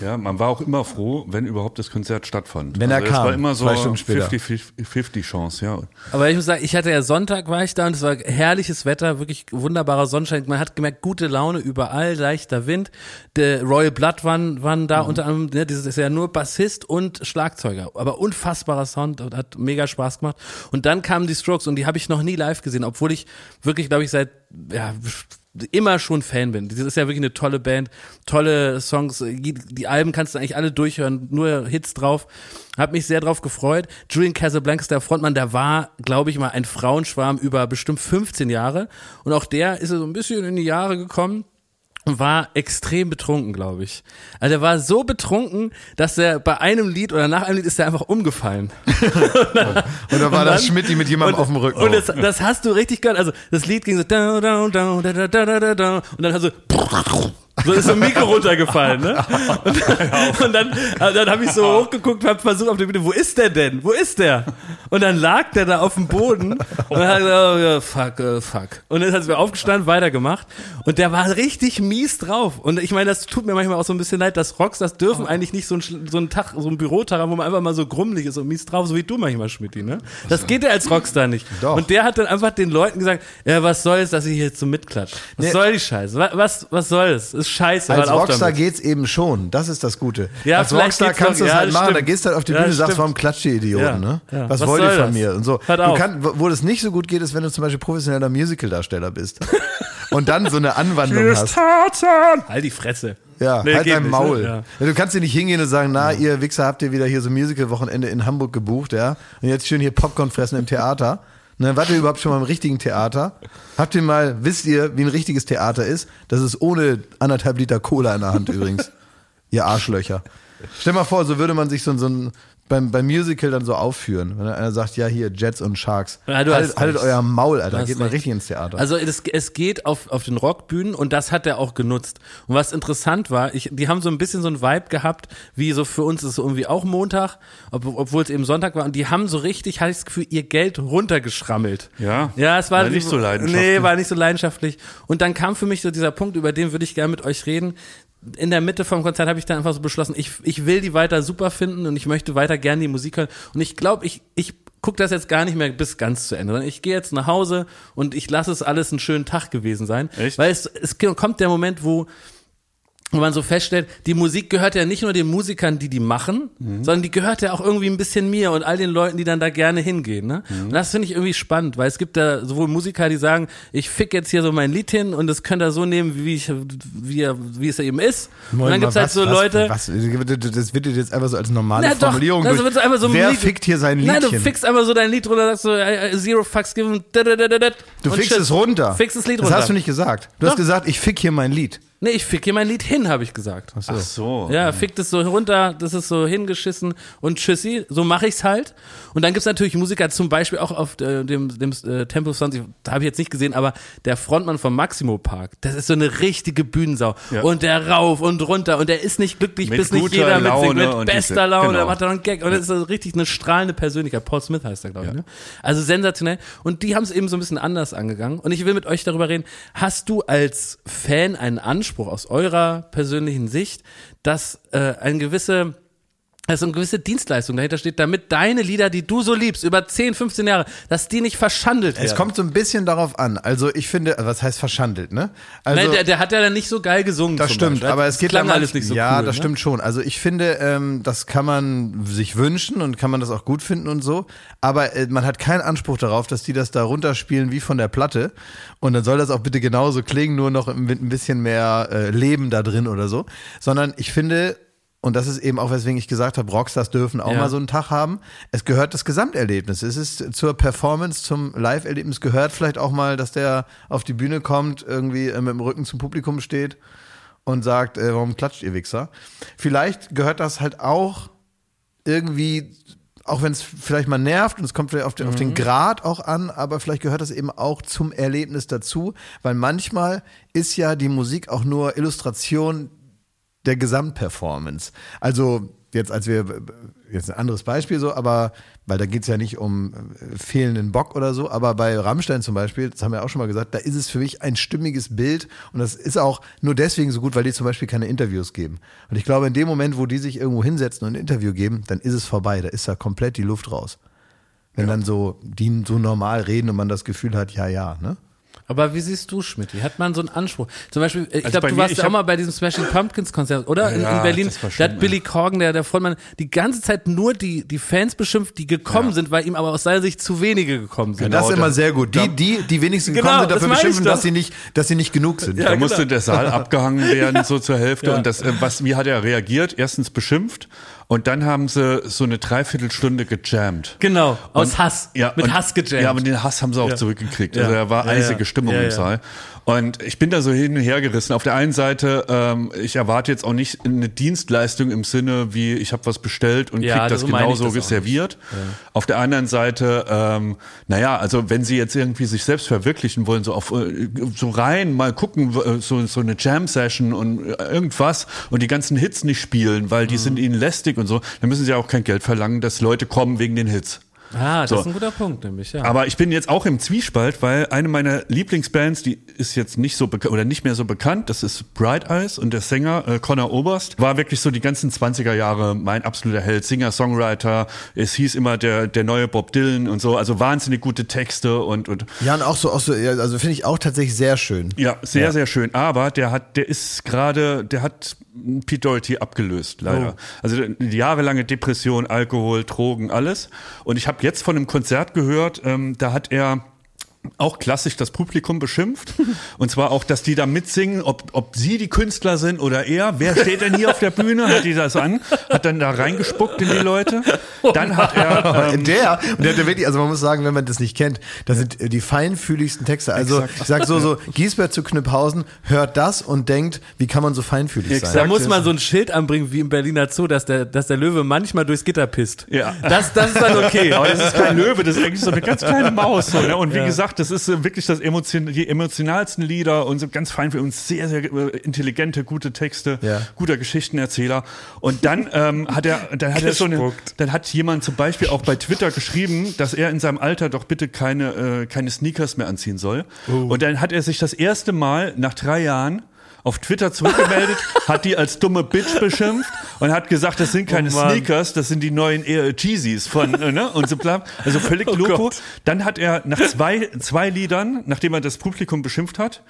[SPEAKER 3] Ja, man war auch immer froh, wenn überhaupt das Konzert stattfand.
[SPEAKER 1] Wenn er
[SPEAKER 3] also
[SPEAKER 1] kam,
[SPEAKER 3] Es war immer so
[SPEAKER 1] zwei Stunden später.
[SPEAKER 3] 50-50 Chance, ja.
[SPEAKER 2] Aber ich muss sagen, ich hatte ja Sonntag war ich da und es war herrliches Wetter, wirklich wunderbarer Sonnenschein. Man hat gemerkt, gute Laune überall, leichter Wind. Der Royal Blood waren, waren da unter anderem, ne, das ist ja nur Bassist und Schlagzeuger, aber unfassbarer Sound und hat mega Spaß gemacht. Und dann kamen die Strokes und die habe ich noch nie live gesehen, obwohl ich wirklich, glaube ich, seit ja immer schon Fan bin. Das ist ja wirklich eine tolle Band, tolle Songs. Die Alben kannst du eigentlich alle durchhören, nur Hits drauf. Hab mich sehr drauf gefreut. Julian Casablancas, der Frontmann, der war, glaube ich mal, ein Frauenschwarm über bestimmt 15 Jahre. Und auch der ist so ein bisschen in die Jahre gekommen und war extrem betrunken, glaube ich. Also er war so betrunken, dass er bei einem Lied oder nach einem Lied ist er einfach umgefallen.
[SPEAKER 1] und da war das Schmidt Schmidti mit jemandem und, auf dem Rücken.
[SPEAKER 2] Und das, das, hast du richtig gehört. Also das Lied ging so und dann hast du so ist so ein Mikro runtergefallen, ne? Und dann, und dann, also dann habe ich so hochgeguckt, habe versucht auf der Bühne, wo ist der denn? Wo ist der? Und dann lag der da auf dem Boden und dann hat gesagt, oh, ja, fuck, äh, fuck. Und dann hat wir aufgestanden, weitergemacht und der war richtig mies drauf. Und ich meine, das tut mir manchmal auch so ein bisschen leid, dass Rockstars dürfen eigentlich nicht so Schl- so einen Tag, so einen Bürotag haben, wo man einfach mal so grummelig ist und mies drauf, so wie du manchmal, Schmidti, ne? Das geht ja als Rockstar nicht.
[SPEAKER 1] Doch.
[SPEAKER 2] Und der hat dann einfach den Leuten gesagt, ja, was soll es, dass ich hier so mitklatsche? Was
[SPEAKER 1] Nee.
[SPEAKER 2] soll die Scheiße? Was, was, was soll es? Ist scheiße.
[SPEAKER 1] Als Rockstar
[SPEAKER 2] damit.
[SPEAKER 1] geht's eben schon. Das ist das Gute.
[SPEAKER 2] Ja,
[SPEAKER 1] Als Rockstar kannst du es
[SPEAKER 2] ja,
[SPEAKER 1] halt machen. Da gehst du halt auf die Bühne und sagst, warum klatscht ihr Idioten, ne? Was,
[SPEAKER 2] Was
[SPEAKER 1] wollt ihr von
[SPEAKER 2] das?
[SPEAKER 1] mir? Und so.
[SPEAKER 2] Hört
[SPEAKER 1] du kann, wo das nicht so gut geht, ist, wenn du zum Beispiel professioneller Musical-Darsteller bist. und dann so eine Anwandlung hast.
[SPEAKER 3] Tarzan!
[SPEAKER 2] Halt die Fresse.
[SPEAKER 1] Ja,
[SPEAKER 2] Nee,
[SPEAKER 1] halt dein
[SPEAKER 2] nicht,
[SPEAKER 1] Maul.
[SPEAKER 2] ne? Ja.
[SPEAKER 1] Du kannst dir nicht hingehen und sagen, na, ihr Wichser habt ihr wieder hier so ein Musical-Wochenende in Hamburg gebucht, ja? Und jetzt schön hier Popcorn fressen im Theater. Ne, wart ihr überhaupt schon mal im richtigen Theater? Habt ihr mal, wisst ihr, wie ein richtiges Theater ist? Das ist ohne anderthalb Liter Cola in der Hand übrigens. ihr Arschlöcher. Stell mal vor, so würde man sich so, so ein, beim, beim Musical dann so aufführen. Wenn dann einer sagt, ja, hier, Jets und Sharks.
[SPEAKER 2] Ja, du
[SPEAKER 1] haltet haltet euer Maul, Alter. Geht mal
[SPEAKER 2] recht.
[SPEAKER 1] richtig ins Theater.
[SPEAKER 2] Also es, es geht auf, auf den Rockbühnen und das hat er auch genutzt. Und was interessant war, ich, die haben so ein bisschen so ein Vibe gehabt, wie so für uns ist es irgendwie auch Montag, ob, obwohl es eben Sonntag war. Und die haben so richtig, hatte ich das Gefühl, ihr Geld runtergeschrammelt.
[SPEAKER 3] Ja?
[SPEAKER 2] Ja, es war,
[SPEAKER 3] War nicht so leidenschaftlich.
[SPEAKER 2] Nee, war nicht so leidenschaftlich. Und dann kam für mich so dieser Punkt, über den würde ich gerne mit euch reden. In der Mitte vom Konzert habe ich dann einfach so beschlossen, ich, ich will die weiter super finden und ich möchte weiter gerne die Musik hören. Und ich glaube, ich, ich gucke das jetzt gar nicht mehr bis ganz zu Ende, ich gehe jetzt nach Hause und ich lasse es alles einen schönen Tag gewesen sein.
[SPEAKER 3] Echt?
[SPEAKER 2] Weil es, es kommt der Moment, wo wo man so feststellt, die Musik gehört ja nicht nur den Musikern, die die machen, sondern die gehört ja auch irgendwie ein bisschen mir und all den Leuten, die dann da gerne hingehen. Ne? Und das finde ich irgendwie spannend, weil es gibt da sowohl Musiker, die sagen, ich fick jetzt hier so mein Lied hin und das könnt ihr so nehmen, wie, ich, wie, er- wie es eben ist. und dann gibt's halt
[SPEAKER 1] was,
[SPEAKER 2] so
[SPEAKER 1] was,
[SPEAKER 2] Leute,
[SPEAKER 1] Was, das wird jetzt einfach so als normale
[SPEAKER 2] Na doch,
[SPEAKER 1] Formulierung
[SPEAKER 2] das
[SPEAKER 1] durch.
[SPEAKER 2] einfach so
[SPEAKER 1] Wer
[SPEAKER 2] Lied-
[SPEAKER 1] fickt hier sein
[SPEAKER 2] Nein,
[SPEAKER 1] Liedchen?
[SPEAKER 2] du fixst einfach so dein Lied runter, sagst so, äh, äh, Zero Fucks Given, da, da, da, da, da,
[SPEAKER 1] Du
[SPEAKER 2] shit.
[SPEAKER 1] es runter.
[SPEAKER 2] Fix das Lied
[SPEAKER 1] Das
[SPEAKER 2] runter.
[SPEAKER 1] hast du nicht gesagt. Du hast
[SPEAKER 2] Doch.
[SPEAKER 1] gesagt, ich fick hier mein Lied.
[SPEAKER 2] Nee, ich fick hier mein Lied hin, habe ich gesagt.
[SPEAKER 3] Ach so.
[SPEAKER 2] Ja, fick das so runter, das ist so hingeschissen und tschüssi, so mache ich's halt. Und dann gibt's natürlich Musiker, zum Beispiel auch auf äh, dem, dem äh, Tempo 20, da habe ich jetzt nicht gesehen, aber der Frontmann vom Maximo Park, das ist so eine richtige Bühnensau.
[SPEAKER 3] Ja.
[SPEAKER 2] Und der rauf und runter und der ist nicht glücklich,
[SPEAKER 3] Mit
[SPEAKER 2] bis nicht jeder mitsingt, mit
[SPEAKER 3] und
[SPEAKER 2] bester
[SPEAKER 3] diese-
[SPEAKER 2] Laune,
[SPEAKER 3] genau.
[SPEAKER 2] macht dann einen Gag und das ist so richtig eine strahlende Persönlichkeit. Paul Smith heißt er, glaube ich. Ne? Also sensationell. Und die haben es eben so ein bisschen anders angegangen. Und ich will mit euch darüber reden, hast du als Fan einen Anspruch aus eurer persönlichen Sicht, dass äh, eine gewisse also eine gewisse Dienstleistung dahinter steht, damit deine Lieder, die du so liebst, über 10, 15 Jahre, dass die nicht verschandelt werden.
[SPEAKER 1] Es kommt so ein bisschen darauf an. Also ich finde, was heißt verschandelt, ne? Also
[SPEAKER 2] Nein, der, der hat ja dann nicht so geil gesungen.
[SPEAKER 1] Das stimmt,
[SPEAKER 2] Beispiel.
[SPEAKER 1] aber
[SPEAKER 2] Das
[SPEAKER 1] es geht
[SPEAKER 2] klang
[SPEAKER 1] dann
[SPEAKER 2] alles nicht so
[SPEAKER 1] Ja,
[SPEAKER 2] cool.
[SPEAKER 1] das
[SPEAKER 2] ne?
[SPEAKER 1] stimmt schon. Also ich finde, ähm, das kann man sich wünschen und kann man das auch gut finden und so. Aber äh, man hat keinen Anspruch darauf, dass die das da runterspielen wie von der Platte. Und dann soll das auch bitte genauso klingen, nur noch mit ein bisschen mehr äh, Leben da drin oder so. Sondern ich finde, und das ist eben auch, weswegen ich gesagt habe, Rockstars dürfen auch
[SPEAKER 2] Ja.
[SPEAKER 1] mal so einen Tag haben. Es gehört das Gesamterlebnis. Es ist zur Performance, zum Live-Erlebnis gehört vielleicht auch mal, dass der auf die Bühne kommt, irgendwie äh, mit dem Rücken zum Publikum steht und sagt, äh, warum klatscht ihr Wichser? Vielleicht gehört das halt auch irgendwie, auch wenn es vielleicht mal nervt und es kommt vielleicht auf den, auf den Grad auch an, aber vielleicht gehört das eben auch zum Erlebnis dazu, weil manchmal ist ja die Musik auch nur Illustration der Gesamtperformance. Also jetzt als wir jetzt ein anderes Beispiel so, aber weil da geht's ja nicht um äh, fehlenden Bock oder so, aber bei Rammstein zum Beispiel, das haben wir auch schon mal gesagt, da ist es für mich ein stimmiges Bild und das ist auch nur deswegen so gut, weil die zum Beispiel keine Interviews geben. Und ich glaube, in dem Moment, wo die sich irgendwo hinsetzen und ein Interview geben, dann ist es vorbei, da ist da komplett die Luft raus. Wenn dann so, die so normal reden und man das Gefühl hat, ja, ja, ne?
[SPEAKER 2] Aber wie siehst du, Schmidt? Hat man so einen Anspruch? Zum Beispiel, ich
[SPEAKER 3] Also
[SPEAKER 2] glaube,
[SPEAKER 3] bei
[SPEAKER 2] du
[SPEAKER 3] mir,
[SPEAKER 2] warst ja auch mal bei diesem Smashing Pumpkins Konzert, oder? In,
[SPEAKER 3] Ja,
[SPEAKER 2] in Berlin.
[SPEAKER 3] das war
[SPEAKER 2] da hat Billy Corgan, der, der Vollmann, die ganze Zeit nur die, die Fans beschimpft, die gekommen sind, weil ihm aber aus seiner Sicht zu wenige gekommen sind.
[SPEAKER 1] das ist immer
[SPEAKER 3] das-
[SPEAKER 1] sehr gut. Die, die, die wenigstens
[SPEAKER 2] Genau,
[SPEAKER 1] gekommen sind,
[SPEAKER 2] das
[SPEAKER 1] dafür
[SPEAKER 2] ich
[SPEAKER 1] beschimpfen, dass sie nicht, dass sie nicht genug sind.
[SPEAKER 3] da musste der Saal abgehangen werden, so zur Hälfte.
[SPEAKER 2] Ja.
[SPEAKER 3] Und das, äh, was, wie hat er reagiert? Erstens beschimpft und dann haben sie so eine Dreiviertelstunde gejammt.
[SPEAKER 2] Genau, aus
[SPEAKER 3] Und-
[SPEAKER 2] Hass.
[SPEAKER 3] Ja,
[SPEAKER 2] mit
[SPEAKER 3] und,
[SPEAKER 2] Hass gejammt.
[SPEAKER 3] Ja, aber den Hass haben sie auch
[SPEAKER 2] Ja.
[SPEAKER 3] zurückgekriegt. Also da war eisige. Stimmung im. Saal. Und ich bin da so hin und her gerissen. Auf der einen Seite, ähm, ich erwarte jetzt auch nicht eine Dienstleistung im Sinne wie, ich habe was bestellt und
[SPEAKER 2] Ja,
[SPEAKER 3] krieg das genauso serviert. Auf der anderen Seite, ähm, naja, also wenn sie jetzt irgendwie sich selbst verwirklichen wollen, so auf äh, so rein mal gucken, äh, so, so eine Jam-Session und äh, irgendwas und die ganzen Hits nicht spielen, weil die sind ihnen lästig und so, dann müssen sie auch kein Geld verlangen, dass Leute kommen wegen den Hits.
[SPEAKER 2] Ah, das
[SPEAKER 3] So.
[SPEAKER 2] ist ein guter Punkt, nämlich, ja.
[SPEAKER 3] Aber ich bin jetzt auch im Zwiespalt, weil eine meiner Lieblingsbands, die ist jetzt nicht so bekannt oder nicht mehr so bekannt, das ist Bright Eyes und der Sänger äh, Connor Oberst war wirklich so die ganzen 20er Jahre mein absoluter Held, Singer, Songwriter. Es hieß immer der der neue Bob Dylan und so, also wahnsinnig gute Texte und und
[SPEAKER 1] Ja, und auch so, auch so ja, also finde ich auch tatsächlich sehr schön.
[SPEAKER 3] ja, sehr, sehr schön. Aber der hat, der ist gerade, der hat Pete Doherty abgelöst, leider. Also eine jahrelange Depression, Alkohol, Drogen, alles. Und ich habe jetzt von einem Konzert gehört, ähm, da hat er auch klassisch das Publikum beschimpft. Und zwar auch, dass die da mitsingen, ob, ob sie die Künstler sind oder er. Wer steht denn hier auf der Bühne? Hat die das an? Hat dann da reingespuckt in die Leute. Dann hat er, ähm,
[SPEAKER 1] der, und der hat ja wirklich, also man muss sagen, wenn man das nicht kennt, das sind äh, die feinfühligsten Texte. Also ich sag so, so, Giesbert zu Knüpphausen hört das und denkt, wie kann man so feinfühlig
[SPEAKER 3] Exakt.
[SPEAKER 2] da
[SPEAKER 1] sein?
[SPEAKER 2] muss man so ein Schild anbringen wie im Berliner Zoo, dass der, dass der Löwe manchmal durchs Gitter pisst.
[SPEAKER 3] Ja.
[SPEAKER 2] Das, das ist dann okay.
[SPEAKER 3] Aber das ist kein Löwe, das ist eigentlich so eine ganz kleine Maus. So, ne? Und wie gesagt, das ist äh, wirklich das Emotion, die emotionalsten Lieder und so ganz fein für uns sehr, sehr äh, intelligente, gute Texte,
[SPEAKER 1] Ja.
[SPEAKER 3] guter Geschichtenerzähler. Und dann ähm, hat er, dann hat er so eine, dann hat jemand zum Beispiel auch bei Twitter geschrieben, dass er in seinem Alter doch bitte keine, äh, keine Sneakers mehr anziehen soll. Und dann hat er sich das erste Mal nach drei Jahren auf Twitter zurückgemeldet, hat die als dumme Bitch beschimpft und hat gesagt, das sind keine
[SPEAKER 2] Oh.
[SPEAKER 3] Sneakers, das sind die neuen Jeezys von, äh, ne? Und so bla. Also völlig
[SPEAKER 2] Oh
[SPEAKER 3] loco.
[SPEAKER 2] Gott.
[SPEAKER 3] Dann hat er nach zwei, zwei Liedern, nachdem er das Publikum beschimpft hat,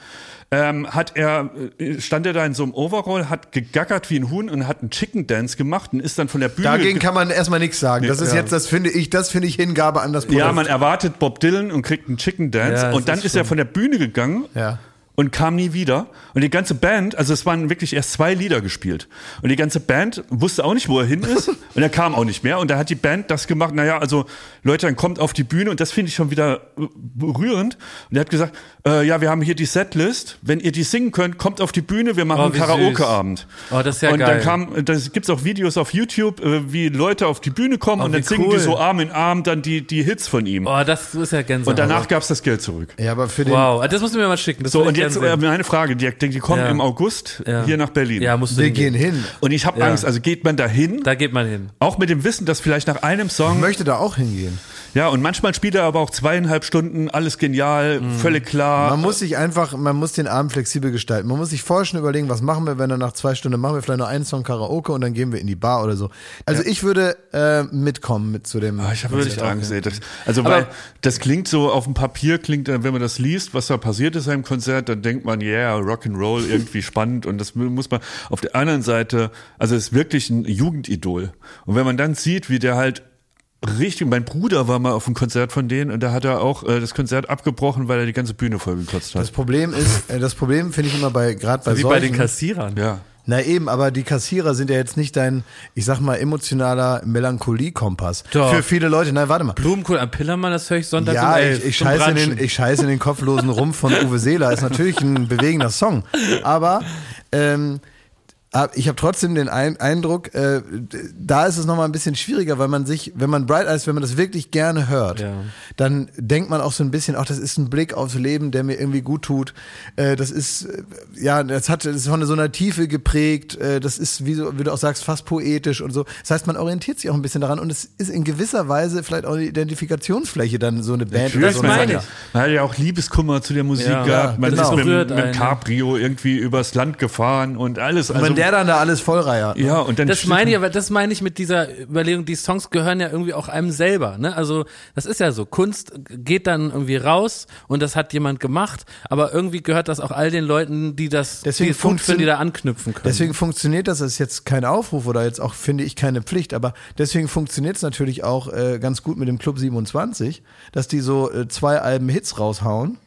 [SPEAKER 3] ähm, hat er, äh, stand er da in so einem Overall, hat gegackert wie ein Huhn und hat einen Chicken Dance gemacht und ist dann von der Bühne
[SPEAKER 1] Dagegen
[SPEAKER 3] ge-
[SPEAKER 1] kann man erstmal nichts sagen. Das ist
[SPEAKER 3] Ja.
[SPEAKER 1] jetzt, das finde ich, das finde ich Hingabe an das Produkt.
[SPEAKER 3] ja, man erwartet Bob Dylan und kriegt einen Chicken Dance
[SPEAKER 2] Ja,
[SPEAKER 3] und dann
[SPEAKER 2] ist
[SPEAKER 3] ist er von der Bühne gegangen
[SPEAKER 1] Ja.
[SPEAKER 3] Und kam nie wieder. Und die ganze Band, also es waren wirklich erst zwei Lieder gespielt. Und die ganze Band wusste auch nicht, wo er hin ist. und er kam auch nicht mehr. Und da hat die Band das gemacht, naja, also Leute, dann kommt auf die Bühne und das finde ich schon wieder berührend. Und er hat gesagt, äh, ja, wir haben hier die Setlist. Wenn ihr die singen könnt, kommt auf die Bühne, wir machen
[SPEAKER 2] Oh,
[SPEAKER 3] Karaoke-Abend.
[SPEAKER 2] Oh, das ist ja
[SPEAKER 3] und
[SPEAKER 2] geil.
[SPEAKER 3] dann kam, da gibt's auch Videos auf YouTube, äh, wie Leute auf die Bühne kommen
[SPEAKER 2] Oh,
[SPEAKER 3] und dann singen
[SPEAKER 2] cool.
[SPEAKER 3] die so Arm in Arm dann die, die Hits von ihm.
[SPEAKER 2] Oh, das ist ja Gänsehaut.
[SPEAKER 3] und danach gab's das Geld zurück.
[SPEAKER 1] Ja, aber für den,
[SPEAKER 2] Wow, das musst du mir mal schicken. Das
[SPEAKER 3] So, und
[SPEAKER 2] ich
[SPEAKER 3] jetzt äh, meine Frage, die, die kommen
[SPEAKER 2] Ja.
[SPEAKER 3] im August
[SPEAKER 2] Ja.
[SPEAKER 3] hier nach Berlin.
[SPEAKER 2] Ja, musst du
[SPEAKER 1] wir
[SPEAKER 2] hingehen.
[SPEAKER 1] gehen hin.
[SPEAKER 3] Und ich habe
[SPEAKER 2] Ja.
[SPEAKER 3] Angst, also geht man da hin,
[SPEAKER 2] Da geht man hin.
[SPEAKER 3] auch mit dem Wissen, dass vielleicht nach einem
[SPEAKER 1] Ich
[SPEAKER 3] Song,
[SPEAKER 1] möchte da auch hingehen.
[SPEAKER 3] Ja, und manchmal spielt er aber auch zweieinhalb Stunden, alles genial, völlig klar.
[SPEAKER 1] Man muss sich einfach, man muss den Abend flexibel gestalten. Man muss sich vorher schon überlegen, was machen wir, wenn er nach zwei Stunden machen wir vielleicht noch einen Song Karaoke und dann gehen wir in die Bar oder so. Also ich würde äh, mitkommen mit zu dem.
[SPEAKER 3] Ah, ich habe
[SPEAKER 2] Würde
[SPEAKER 3] echt
[SPEAKER 2] ich auch,
[SPEAKER 3] Angst.
[SPEAKER 2] ja.
[SPEAKER 3] Ey. Das, also
[SPEAKER 2] Aber-
[SPEAKER 3] weil das klingt so auf dem Papier klingt, äh, wenn man das liest, was da passiert ist im Konzert, dann denkt man, yeah, Rock'n'Roll irgendwie spannend und das muss man auf der anderen Seite, also es ist wirklich ein Jugendidol und wenn man dann sieht, wie der halt richtig, mein Bruder war mal auf einem Konzert von denen und da hat er auch äh, das Konzert abgebrochen, weil er die ganze Bühne vollgekotzt hat.
[SPEAKER 1] Das Problem ist, äh, das Problem finde ich immer bei gerade bei
[SPEAKER 2] Wie
[SPEAKER 1] solchen,
[SPEAKER 2] bei den Kassierern.
[SPEAKER 3] ja.
[SPEAKER 1] Na eben, aber die Kassierer sind ja jetzt nicht dein, ich sag mal, emotionaler Melancholie-Kompass.
[SPEAKER 2] Doch.
[SPEAKER 1] Für viele Leute, nein, warte mal.
[SPEAKER 2] Blumenkohl am Pillermann, das höre ich sonntags
[SPEAKER 1] Ja,
[SPEAKER 2] um elf
[SPEAKER 1] ich, ich, scheiße in den, ich scheiße in den kopflosen Rumpf von Uwe Seeler. Ist natürlich ein bewegender Song. Aber ähm, ich habe trotzdem den Ein Eindruck, äh, da ist es nochmal ein bisschen schwieriger, weil man sich, wenn man Bright Eyes, wenn man das wirklich gerne hört,
[SPEAKER 2] Ja.
[SPEAKER 1] dann denkt man auch so ein bisschen, ach, das ist ein Blick aufs Leben, der mir irgendwie gut tut. Äh, das ist, äh, ja, das hat, das ist von so einer Tiefe geprägt. Äh, das ist, wie, so, wie du auch sagst, fast poetisch und so. Das heißt, man orientiert sich auch ein bisschen daran und es ist in gewisser Weise vielleicht auch eine Identifikationsfläche dann so eine Band oder
[SPEAKER 3] Natürlich,
[SPEAKER 1] so.
[SPEAKER 2] das
[SPEAKER 3] man,
[SPEAKER 2] meine
[SPEAKER 3] hat,
[SPEAKER 2] ich.
[SPEAKER 3] man hat ja auch Liebeskummer zu der Musik
[SPEAKER 2] Ja,
[SPEAKER 3] gehabt. Man
[SPEAKER 1] genau.
[SPEAKER 3] ist mit, mit
[SPEAKER 2] ja.
[SPEAKER 3] Cabrio irgendwie übers Land gefahren und alles. Also,
[SPEAKER 1] der dann da alles vollreiert. ne?
[SPEAKER 3] ja, und dann
[SPEAKER 2] Das meine ich, aber das meine ich mit dieser Überlegung, die Songs gehören ja irgendwie auch einem selber, ne? Also, das ist ja so. Kunst geht dann irgendwie raus und das hat jemand gemacht, aber irgendwie gehört das auch all den Leuten, die das,
[SPEAKER 1] Deswegen
[SPEAKER 2] die finden, die da anknüpfen können.
[SPEAKER 1] Deswegen funktioniert das, das ist jetzt kein Aufruf oder jetzt auch, finde ich, keine Pflicht, aber deswegen funktioniert es natürlich auch äh, ganz gut mit dem Club 27, dass die so äh, zwei Alben Hits raushauen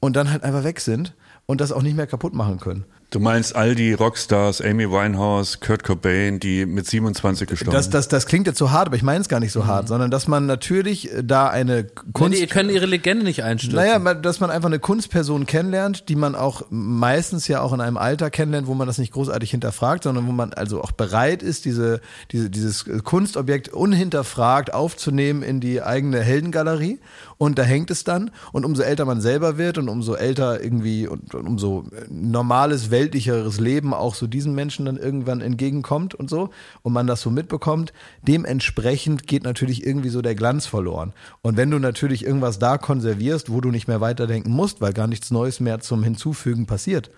[SPEAKER 1] und dann halt einfach weg sind und das auch nicht mehr kaputt machen können.
[SPEAKER 3] Du meinst all die Rockstars, Amy Winehouse, Kurt Cobain, die mit 27 gestorben
[SPEAKER 1] Das, das, das klingt jetzt so hart, aber ich meine es gar nicht so hart, sondern dass man natürlich äh, da eine
[SPEAKER 2] Kunst,
[SPEAKER 1] Kunst...
[SPEAKER 2] die können ihre Legende nicht einstürzen.
[SPEAKER 1] Naja, dass man einfach eine Kunstperson kennenlernt, die man auch meistens ja auch in einem Alter kennenlernt, wo man das nicht großartig hinterfragt, sondern wo man also auch bereit ist, diese, diese, dieses Kunstobjekt unhinterfragt aufzunehmen in die eigene Heldengalerie. Und da hängt es dann. Und umso älter man selber wird und umso älter irgendwie und, und umso normales, weltlicheres Leben auch so diesen Menschen dann irgendwann entgegenkommt und so und man das so mitbekommt, dementsprechend geht natürlich irgendwie so der Glanz verloren. Und wenn du natürlich irgendwas da konservierst, wo du nicht mehr weiterdenken musst, weil gar nichts Neues mehr zum Hinzufügen passiert,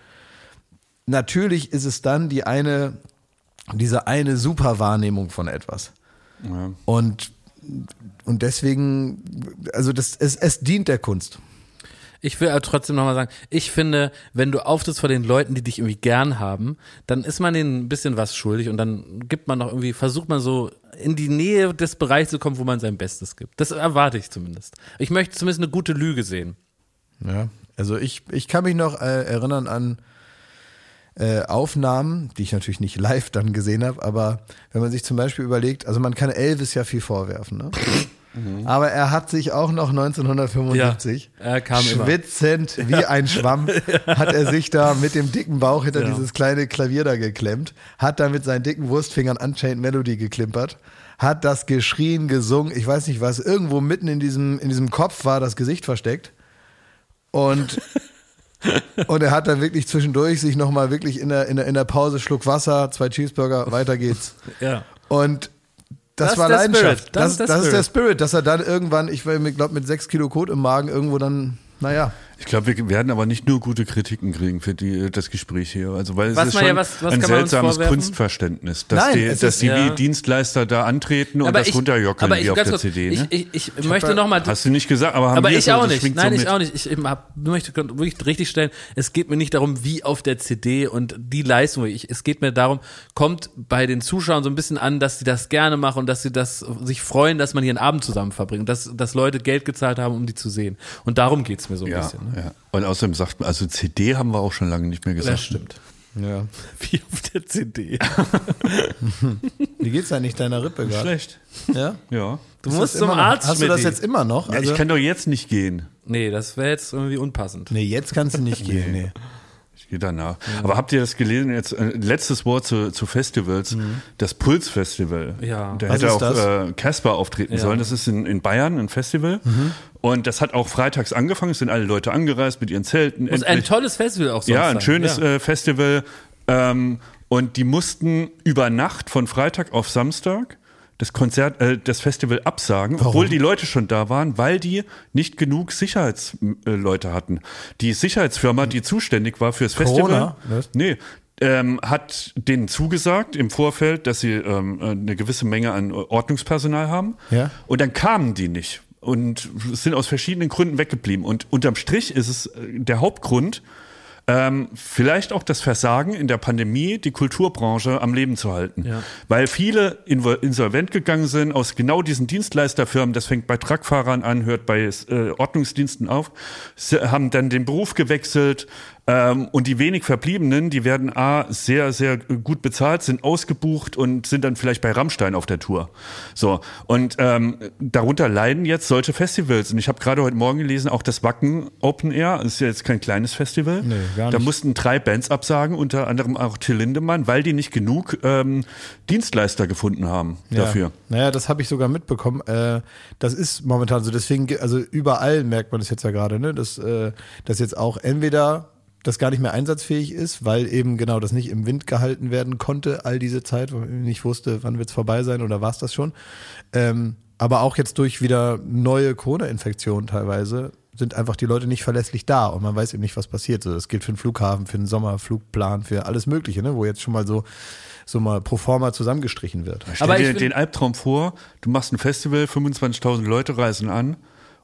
[SPEAKER 1] natürlich ist es dann die eine, diese eine Superwahrnehmung von etwas.
[SPEAKER 3] Ja.
[SPEAKER 1] Und, und deswegen, also das, es, es dient der Kunst.
[SPEAKER 2] Ich will aber trotzdem nochmal sagen, ich finde, wenn du auftrittst vor den Leuten, die dich irgendwie gern haben, dann ist man denen ein bisschen was schuldig und dann gibt man noch irgendwie, versucht man so in die Nähe des Bereichs zu kommen, wo man sein Bestes gibt. Das erwarte ich zumindest. Ich möchte zumindest eine gute Lüge sehen.
[SPEAKER 1] Ja, also ich, ich kann mich noch äh, erinnern an äh, Aufnahmen, die ich natürlich nicht live dann gesehen habe, aber wenn man sich zum Beispiel überlegt, also man kann Elvis ja viel vorwerfen, ne? Aber er hat sich auch noch 1975
[SPEAKER 2] Ja, er kam immer.
[SPEAKER 1] schwitzend wie ein Schwamm, hat er sich da mit dem dicken Bauch hinter
[SPEAKER 2] Ja.
[SPEAKER 1] dieses kleine Klavier da geklemmt, hat da mit seinen dicken Wurstfingern Unchained Melody geklimpert, hat das geschrien, gesungen, ich weiß nicht was, irgendwo mitten in diesem, in diesem Kopf war das Gesicht versteckt. Und, und er hat dann wirklich zwischendurch sich nochmal wirklich in der, in, der, in der Pause Schluck Wasser, zwei Cheeseburger, weiter geht's.
[SPEAKER 2] Ja.
[SPEAKER 1] Und das,
[SPEAKER 2] Das
[SPEAKER 1] war Leidenschaft.
[SPEAKER 2] Spirit. Das
[SPEAKER 1] Das,
[SPEAKER 2] ist der
[SPEAKER 1] das ist der
[SPEAKER 2] Spirit.
[SPEAKER 1] Spirit, dass er dann irgendwann, ich glaube mit sechs Kilo Kot im Magen irgendwo dann, naja.
[SPEAKER 3] Ich glaube, wir werden aber nicht nur gute Kritiken kriegen für die, das Gespräch hier. Also, weil
[SPEAKER 2] Was
[SPEAKER 3] es ist schon
[SPEAKER 2] ja- was- was
[SPEAKER 3] ein
[SPEAKER 2] kann man uns
[SPEAKER 3] seltsames? Kunstverständnis, dass
[SPEAKER 1] Nein,
[SPEAKER 3] die, dass
[SPEAKER 1] ist-
[SPEAKER 3] die
[SPEAKER 2] ja.
[SPEAKER 3] wie Dienstleister da antreten und das runterjockeln
[SPEAKER 2] aber
[SPEAKER 3] wie
[SPEAKER 2] ich,
[SPEAKER 3] auf der
[SPEAKER 2] kurz,
[SPEAKER 3] CD.
[SPEAKER 2] ich,
[SPEAKER 3] Ne?
[SPEAKER 2] ich, ich, möchte nochmal
[SPEAKER 3] Hast du nicht gesagt, aber haben
[SPEAKER 2] aber
[SPEAKER 3] wir
[SPEAKER 2] ich auch
[SPEAKER 3] das
[SPEAKER 2] nicht. Nein,
[SPEAKER 3] so
[SPEAKER 2] ich
[SPEAKER 3] mit.
[SPEAKER 2] auch nicht. Ich hab, möchte wirklich richtig stellen, es geht mir nicht darum, wie auf der CD und die Leistung. Ich, es geht mir darum, kommt bei den Zuschauern so ein bisschen an, dass sie das gerne machen und dass sie das sich freuen, dass man hier einen Abend zusammen verbringt, dass, dass Leute Geld gezahlt haben, um die zu sehen. Und darum geht's mir so ein
[SPEAKER 3] Ja,
[SPEAKER 2] bisschen.
[SPEAKER 3] Ja. Und außerdem sagt man, also CD haben wir auch schon lange nicht mehr gesagt.
[SPEAKER 2] Das stimmt.
[SPEAKER 1] Ja.
[SPEAKER 2] Wie auf der CD.
[SPEAKER 1] Wie geht's eigentlich deiner Rippe gerade?
[SPEAKER 3] Schlecht.
[SPEAKER 1] Ja?
[SPEAKER 3] Ja.
[SPEAKER 2] Du musst zum
[SPEAKER 1] immer noch-
[SPEAKER 2] Arzt,
[SPEAKER 1] Hast du das jetzt immer noch?
[SPEAKER 3] Ja,
[SPEAKER 1] Also,
[SPEAKER 3] ich kann doch jetzt nicht gehen.
[SPEAKER 2] Nee, das wäre jetzt irgendwie unpassend.
[SPEAKER 1] nee, jetzt kannst du nicht gehen. Nee.
[SPEAKER 3] Ich gehe danach. Aber habt ihr das gelesen? Jetzt äh, letztes Wort zu, zu Festivals, das Puls-Festival.
[SPEAKER 2] Ja.
[SPEAKER 3] Da
[SPEAKER 1] Was
[SPEAKER 3] hätte
[SPEAKER 1] ist
[SPEAKER 3] auch äh, Casper auftreten
[SPEAKER 2] Ja.
[SPEAKER 3] sollen. Das ist in, in Bayern ein Festival. Und das hat auch freitags angefangen. Es sind alle Leute angereist mit ihren Zelten.
[SPEAKER 2] Muss ein tolles Festival auch sonst
[SPEAKER 3] Ja, ein schönes
[SPEAKER 2] Ja.
[SPEAKER 3] Äh, Festival. Ähm, und die mussten über Nacht von Freitag auf Samstag das Konzert, äh, das Festival absagen, obwohl die Leute schon da waren, weil die nicht genug Sicherheitsleute hatten. Die Sicherheitsfirma, die zuständig war fürs Festival,
[SPEAKER 1] Corona,
[SPEAKER 3] nee, ähm, hat denen zugesagt im Vorfeld, dass sie ähm, eine gewisse Menge an Ordnungspersonal haben.
[SPEAKER 1] Ja.
[SPEAKER 3] Und dann kamen die nicht und sind aus verschiedenen Gründen weggeblieben. Und unterm Strich ist es äh, der Hauptgrund, ähm, vielleicht auch das Versagen in der Pandemie, die Kulturbranche am Leben zu halten.
[SPEAKER 2] Ja.
[SPEAKER 3] Weil viele insolvent gegangen sind aus genau diesen Dienstleisterfirmen, das fängt bei Truckfahrern an, hört bei äh, Ordnungsdiensten auf, sie haben dann den Beruf gewechselt und die wenig Verbliebenen, die werden A, sehr, sehr gut bezahlt, sind ausgebucht und sind dann vielleicht bei Rammstein auf der Tour. So, und ähm, darunter leiden jetzt solche Festivals. Und ich habe gerade heute Morgen gelesen, auch das Wacken Open Air, das ist ja jetzt kein kleines Festival.
[SPEAKER 1] Nee, gar
[SPEAKER 3] Da
[SPEAKER 1] nicht.
[SPEAKER 3] mussten drei Bands absagen, unter anderem auch Till Lindemann, weil die nicht genug ähm, Dienstleister gefunden haben dafür.
[SPEAKER 1] Ja. Naja, das habe ich sogar mitbekommen. Äh, das ist momentan so. Deswegen, ge- also überall merkt man das jetzt ja gerade, ne? dass, äh, dass jetzt auch entweder das gar nicht mehr einsatzfähig ist, weil eben genau das nicht im Wind gehalten werden konnte, all diese Zeit, weil man nicht wusste, wann wird's vorbei sein oder war's das schon. Ähm, aber auch jetzt durch wieder neue Corona-Infektionen teilweise sind einfach die Leute nicht verlässlich da und man weiß eben nicht, was passiert. So, das gilt für den Flughafen, für den Sommerflugplan, für alles Mögliche, ne? wo jetzt schon mal so so mal pro forma zusammengestrichen wird.
[SPEAKER 3] Stell
[SPEAKER 2] Aber ich
[SPEAKER 3] dir den Albtraum vor, du machst ein Festival, 25.000 Leute reisen an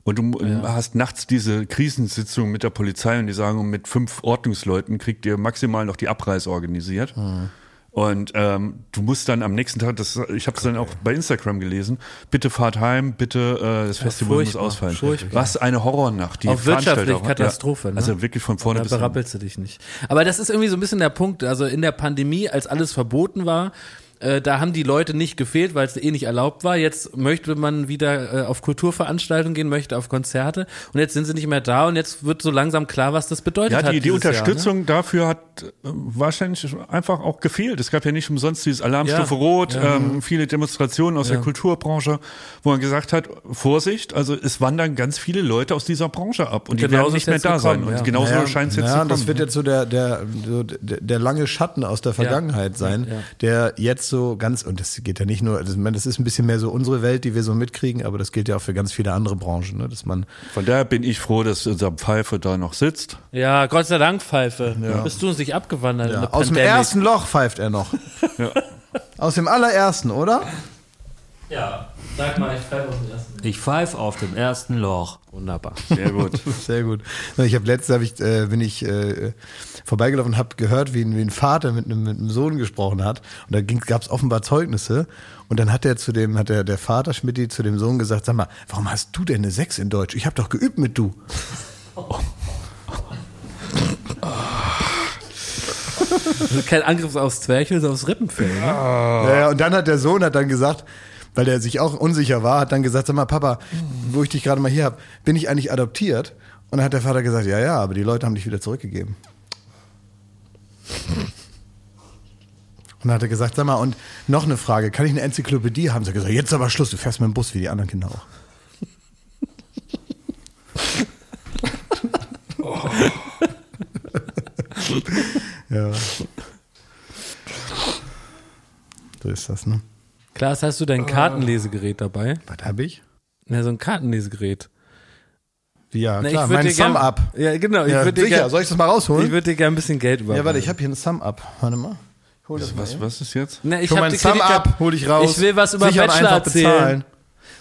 [SPEAKER 3] und du hast nachts diese Krisensitzung mit der Polizei und die sagen, mit fünf Ordnungsleuten kriegt ihr maximal noch die Abreise organisiert.
[SPEAKER 2] Hm.
[SPEAKER 3] Und ähm, du musst dann am nächsten Tag, das, ich habe es dann auch bei Instagram gelesen, bitte fahrt heim, bitte äh, das Festival muss ausfallen.
[SPEAKER 2] furchtbar.
[SPEAKER 3] Was eine Horrornacht. Die
[SPEAKER 2] Auch wirtschaftlich
[SPEAKER 3] Veranstalter-
[SPEAKER 2] Katastrophe,
[SPEAKER 3] Ja,
[SPEAKER 2] ne?
[SPEAKER 3] Also wirklich von vorne
[SPEAKER 2] Da
[SPEAKER 3] bis hinten.
[SPEAKER 2] berappelst du dich nicht. Aber das ist irgendwie so ein bisschen der Punkt. Also in der Pandemie, als alles verboten war, äh, da haben die Leute nicht gefehlt, weil es eh nicht erlaubt war. Jetzt möchte man wieder äh, auf Kulturveranstaltungen gehen, möchte auf Konzerte und jetzt sind sie nicht mehr da und jetzt wird so langsam klar, was das bedeutet
[SPEAKER 3] Ja,
[SPEAKER 2] hat.
[SPEAKER 3] die, die
[SPEAKER 2] dieses Jahr, ne?
[SPEAKER 3] Unterstützung dafür hat äh, wahrscheinlich einfach auch gefehlt. Es gab ja nicht umsonst dieses Alarmstufe
[SPEAKER 2] Ja.
[SPEAKER 3] Rot,
[SPEAKER 2] Ja.
[SPEAKER 3] ähm, viele Demonstrationen aus der
[SPEAKER 2] Ja.
[SPEAKER 3] Kulturbranche, wo man gesagt hat, Vorsicht, also es wandern ganz viele Leute aus dieser Branche ab und die
[SPEAKER 2] Genauso
[SPEAKER 3] werden
[SPEAKER 2] ist
[SPEAKER 3] nicht mehr da sein.
[SPEAKER 2] gekommen,
[SPEAKER 3] Und
[SPEAKER 2] ja.
[SPEAKER 3] genauso
[SPEAKER 1] Naja,
[SPEAKER 3] scheint es jetzt
[SPEAKER 1] ja,
[SPEAKER 3] zu kommen.
[SPEAKER 1] das wird jetzt so der, der, so der, der lange Schatten aus der Vergangenheit sein,
[SPEAKER 2] Ja.
[SPEAKER 1] der jetzt so ganz, und das geht ja nicht nur, das, ich meine, das ist ein bisschen mehr so unsere Welt, die wir so mitkriegen, aber das gilt ja auch für ganz viele andere Branchen, ne? dass man,
[SPEAKER 3] Von daher bin ich froh, dass unser Pfeife da noch sitzt.
[SPEAKER 2] Ja, Gott sei Dank, Pfeife. Bist du uns nicht abgewandert? in
[SPEAKER 1] ja,
[SPEAKER 2] der
[SPEAKER 1] aus dem ersten Loch pfeift er noch. Aus dem allerersten, oder?
[SPEAKER 2] Ja, sag mal, ich pfeife aus dem ersten.
[SPEAKER 4] Ich pfeife auf dem ersten Loch.
[SPEAKER 2] Wunderbar.
[SPEAKER 3] Sehr gut.
[SPEAKER 1] Sehr gut. Ich habe letztens hab ich, äh, bin ich äh, vorbeigelaufen und habe gehört, wie ein, wie ein Vater mit einem, mit einem Sohn gesprochen hat. Und da gab es offenbar Zeugnisse. Und dann hat er zu dem, hat der, der Vater Schmidt zu dem Sohn gesagt, sag mal, warum hast du denn eine Sechs in Deutsch? Ich habe doch geübt mit du.
[SPEAKER 2] Ist kein Angriff aufs Zwerchfell, sondern aufs Rippenfell. Ne?
[SPEAKER 1] Ja, ja, und dann hat der Sohn hat dann gesagt, weil der sich auch unsicher war, hat dann gesagt, sag mal, Papa, wo ich dich gerade mal hier hab, bin ich eigentlich adoptiert? Und dann hat der Vater gesagt, ja, ja, aber die Leute haben dich wieder zurückgegeben. Und dann hat er gesagt, sag mal, und noch eine Frage, kann ich eine Enzyklopädie haben? Sie hat gesagt, jetzt aber Schluss, du fährst mit dem Bus wie die anderen Kinder auch. ja. So ist das, ne?
[SPEAKER 2] Klaas, hast du dein Kartenlesegerät dabei?
[SPEAKER 1] Was habe ich?
[SPEAKER 2] Ja, so ein Kartenlesegerät.
[SPEAKER 1] Ja,
[SPEAKER 2] Na,
[SPEAKER 1] klar, mein Sum-Up.
[SPEAKER 2] Ja, genau. Ich
[SPEAKER 1] Ja,
[SPEAKER 2] würde dir
[SPEAKER 1] sicher,
[SPEAKER 2] gern,
[SPEAKER 1] soll ich das mal rausholen?
[SPEAKER 2] ich würde dir gerne ein bisschen Geld überweisen.
[SPEAKER 1] ja, warte, ich habe hier ein Sum-Up. Warte mal. Ich hol das mal
[SPEAKER 3] Was,
[SPEAKER 1] eben.
[SPEAKER 3] was ist jetzt?
[SPEAKER 2] Na, ich hab
[SPEAKER 1] mein Sum-Up, hol ich raus.
[SPEAKER 2] Ich will was über Bachelor erzählen.
[SPEAKER 1] bezahlen.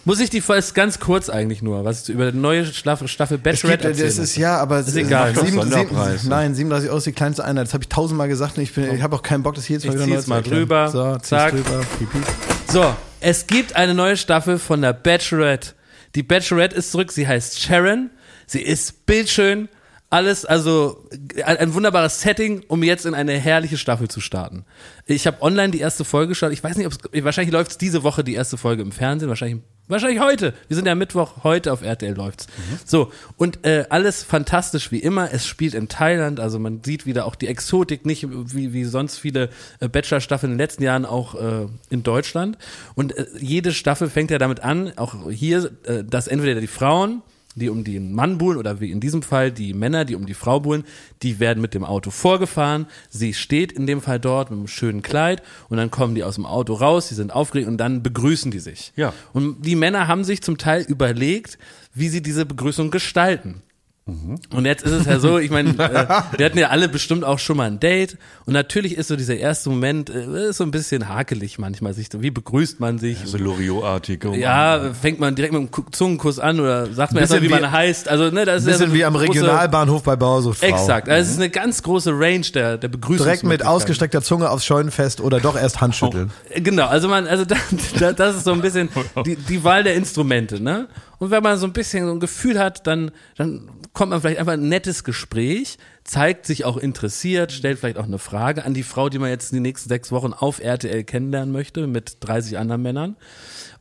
[SPEAKER 2] Muss ich die ist ganz kurz eigentlich nur, was über die neue Staffel, Staffel
[SPEAKER 1] Es
[SPEAKER 2] Bachelorette
[SPEAKER 1] gibt, das
[SPEAKER 2] erzählen.
[SPEAKER 1] ist ja, aber
[SPEAKER 2] Ist egal.
[SPEAKER 1] Sieben, sieben, nein, 37 Euro ist die kleinste Einheit. Das habe ich tausendmal gesagt. und Ich, bin- ich habe auch keinen Bock, das hier jetzt mal
[SPEAKER 2] Ich
[SPEAKER 1] wieder neu zu
[SPEAKER 2] mal drüber.
[SPEAKER 1] So,
[SPEAKER 2] Zack.
[SPEAKER 1] drüber. Piep, piep.
[SPEAKER 2] So, es gibt eine neue Staffel von der Bachelorette. Die Bachelorette ist zurück, sie heißt Sharon. Sie ist bildschön, alles, also ein, wunderbares Setting, um jetzt in eine herrliche Staffel zu starten. Ich habe online die erste Folge geschaut. Ich weiß nicht, ob es wahrscheinlich läuft es diese Woche die erste Folge im Fernsehen, wahrscheinlich wahrscheinlich heute. Wir sind ja Mittwoch, heute auf RTL läuft's. So und äh, alles fantastisch wie immer. Es spielt in Thailand, also man sieht wieder auch die Exotik, nicht wie wie sonst viele äh, Bachelor-Staffeln in den letzten Jahren auch äh, in Deutschland. Und äh, jede Staffel fängt ja damit an, auch hier, äh, dass entweder die Frauen die um den Mann buhlen oder wie in diesem Fall die Männer, die um die Frau buhlen, die werden mit dem Auto vorgefahren. Sie steht in dem Fall dort mit einem schönen Kleid und dann kommen die aus dem Auto raus, sie sind aufgeregt und dann begrüßen die sich.
[SPEAKER 3] Ja.
[SPEAKER 2] Und die Männer haben sich zum Teil überlegt, wie sie diese Begrüßung gestalten. Und jetzt ist es ja so, ich meine, äh, wir hatten ja alle bestimmt auch schon mal ein Date und natürlich ist so dieser erste Moment äh, so ein bisschen hakelig manchmal sich so, wie begrüßt man sich?
[SPEAKER 3] So Loriot-artig.
[SPEAKER 2] Ja, fängt man direkt mit einem Ku- Zungenkuss an oder sagt man erst mal, wie
[SPEAKER 1] wie-
[SPEAKER 2] man heißt. Also, ne, das ist
[SPEAKER 1] Bisschen
[SPEAKER 2] ja so
[SPEAKER 1] wie am
[SPEAKER 2] große-
[SPEAKER 1] Regionalbahnhof bei Bauersucht.
[SPEAKER 2] Exakt. Also es ist eine ganz große Range der, der Begrüßung.
[SPEAKER 1] Direkt mit ausgestreckter Zunge aufs Scheunenfest oder doch erst Handschütteln.
[SPEAKER 2] Genau, also man, also da, da, das ist so ein bisschen die, die Wahl der Instrumente, ne? Und wenn man so ein bisschen so ein Gefühl hat, dann, dann kommt man vielleicht einfach in ein nettes Gespräch, zeigt sich auch interessiert, stellt vielleicht auch eine Frage an die Frau, die man jetzt die nächsten sechs Wochen auf RTL kennenlernen möchte, mit 30 anderen Männern.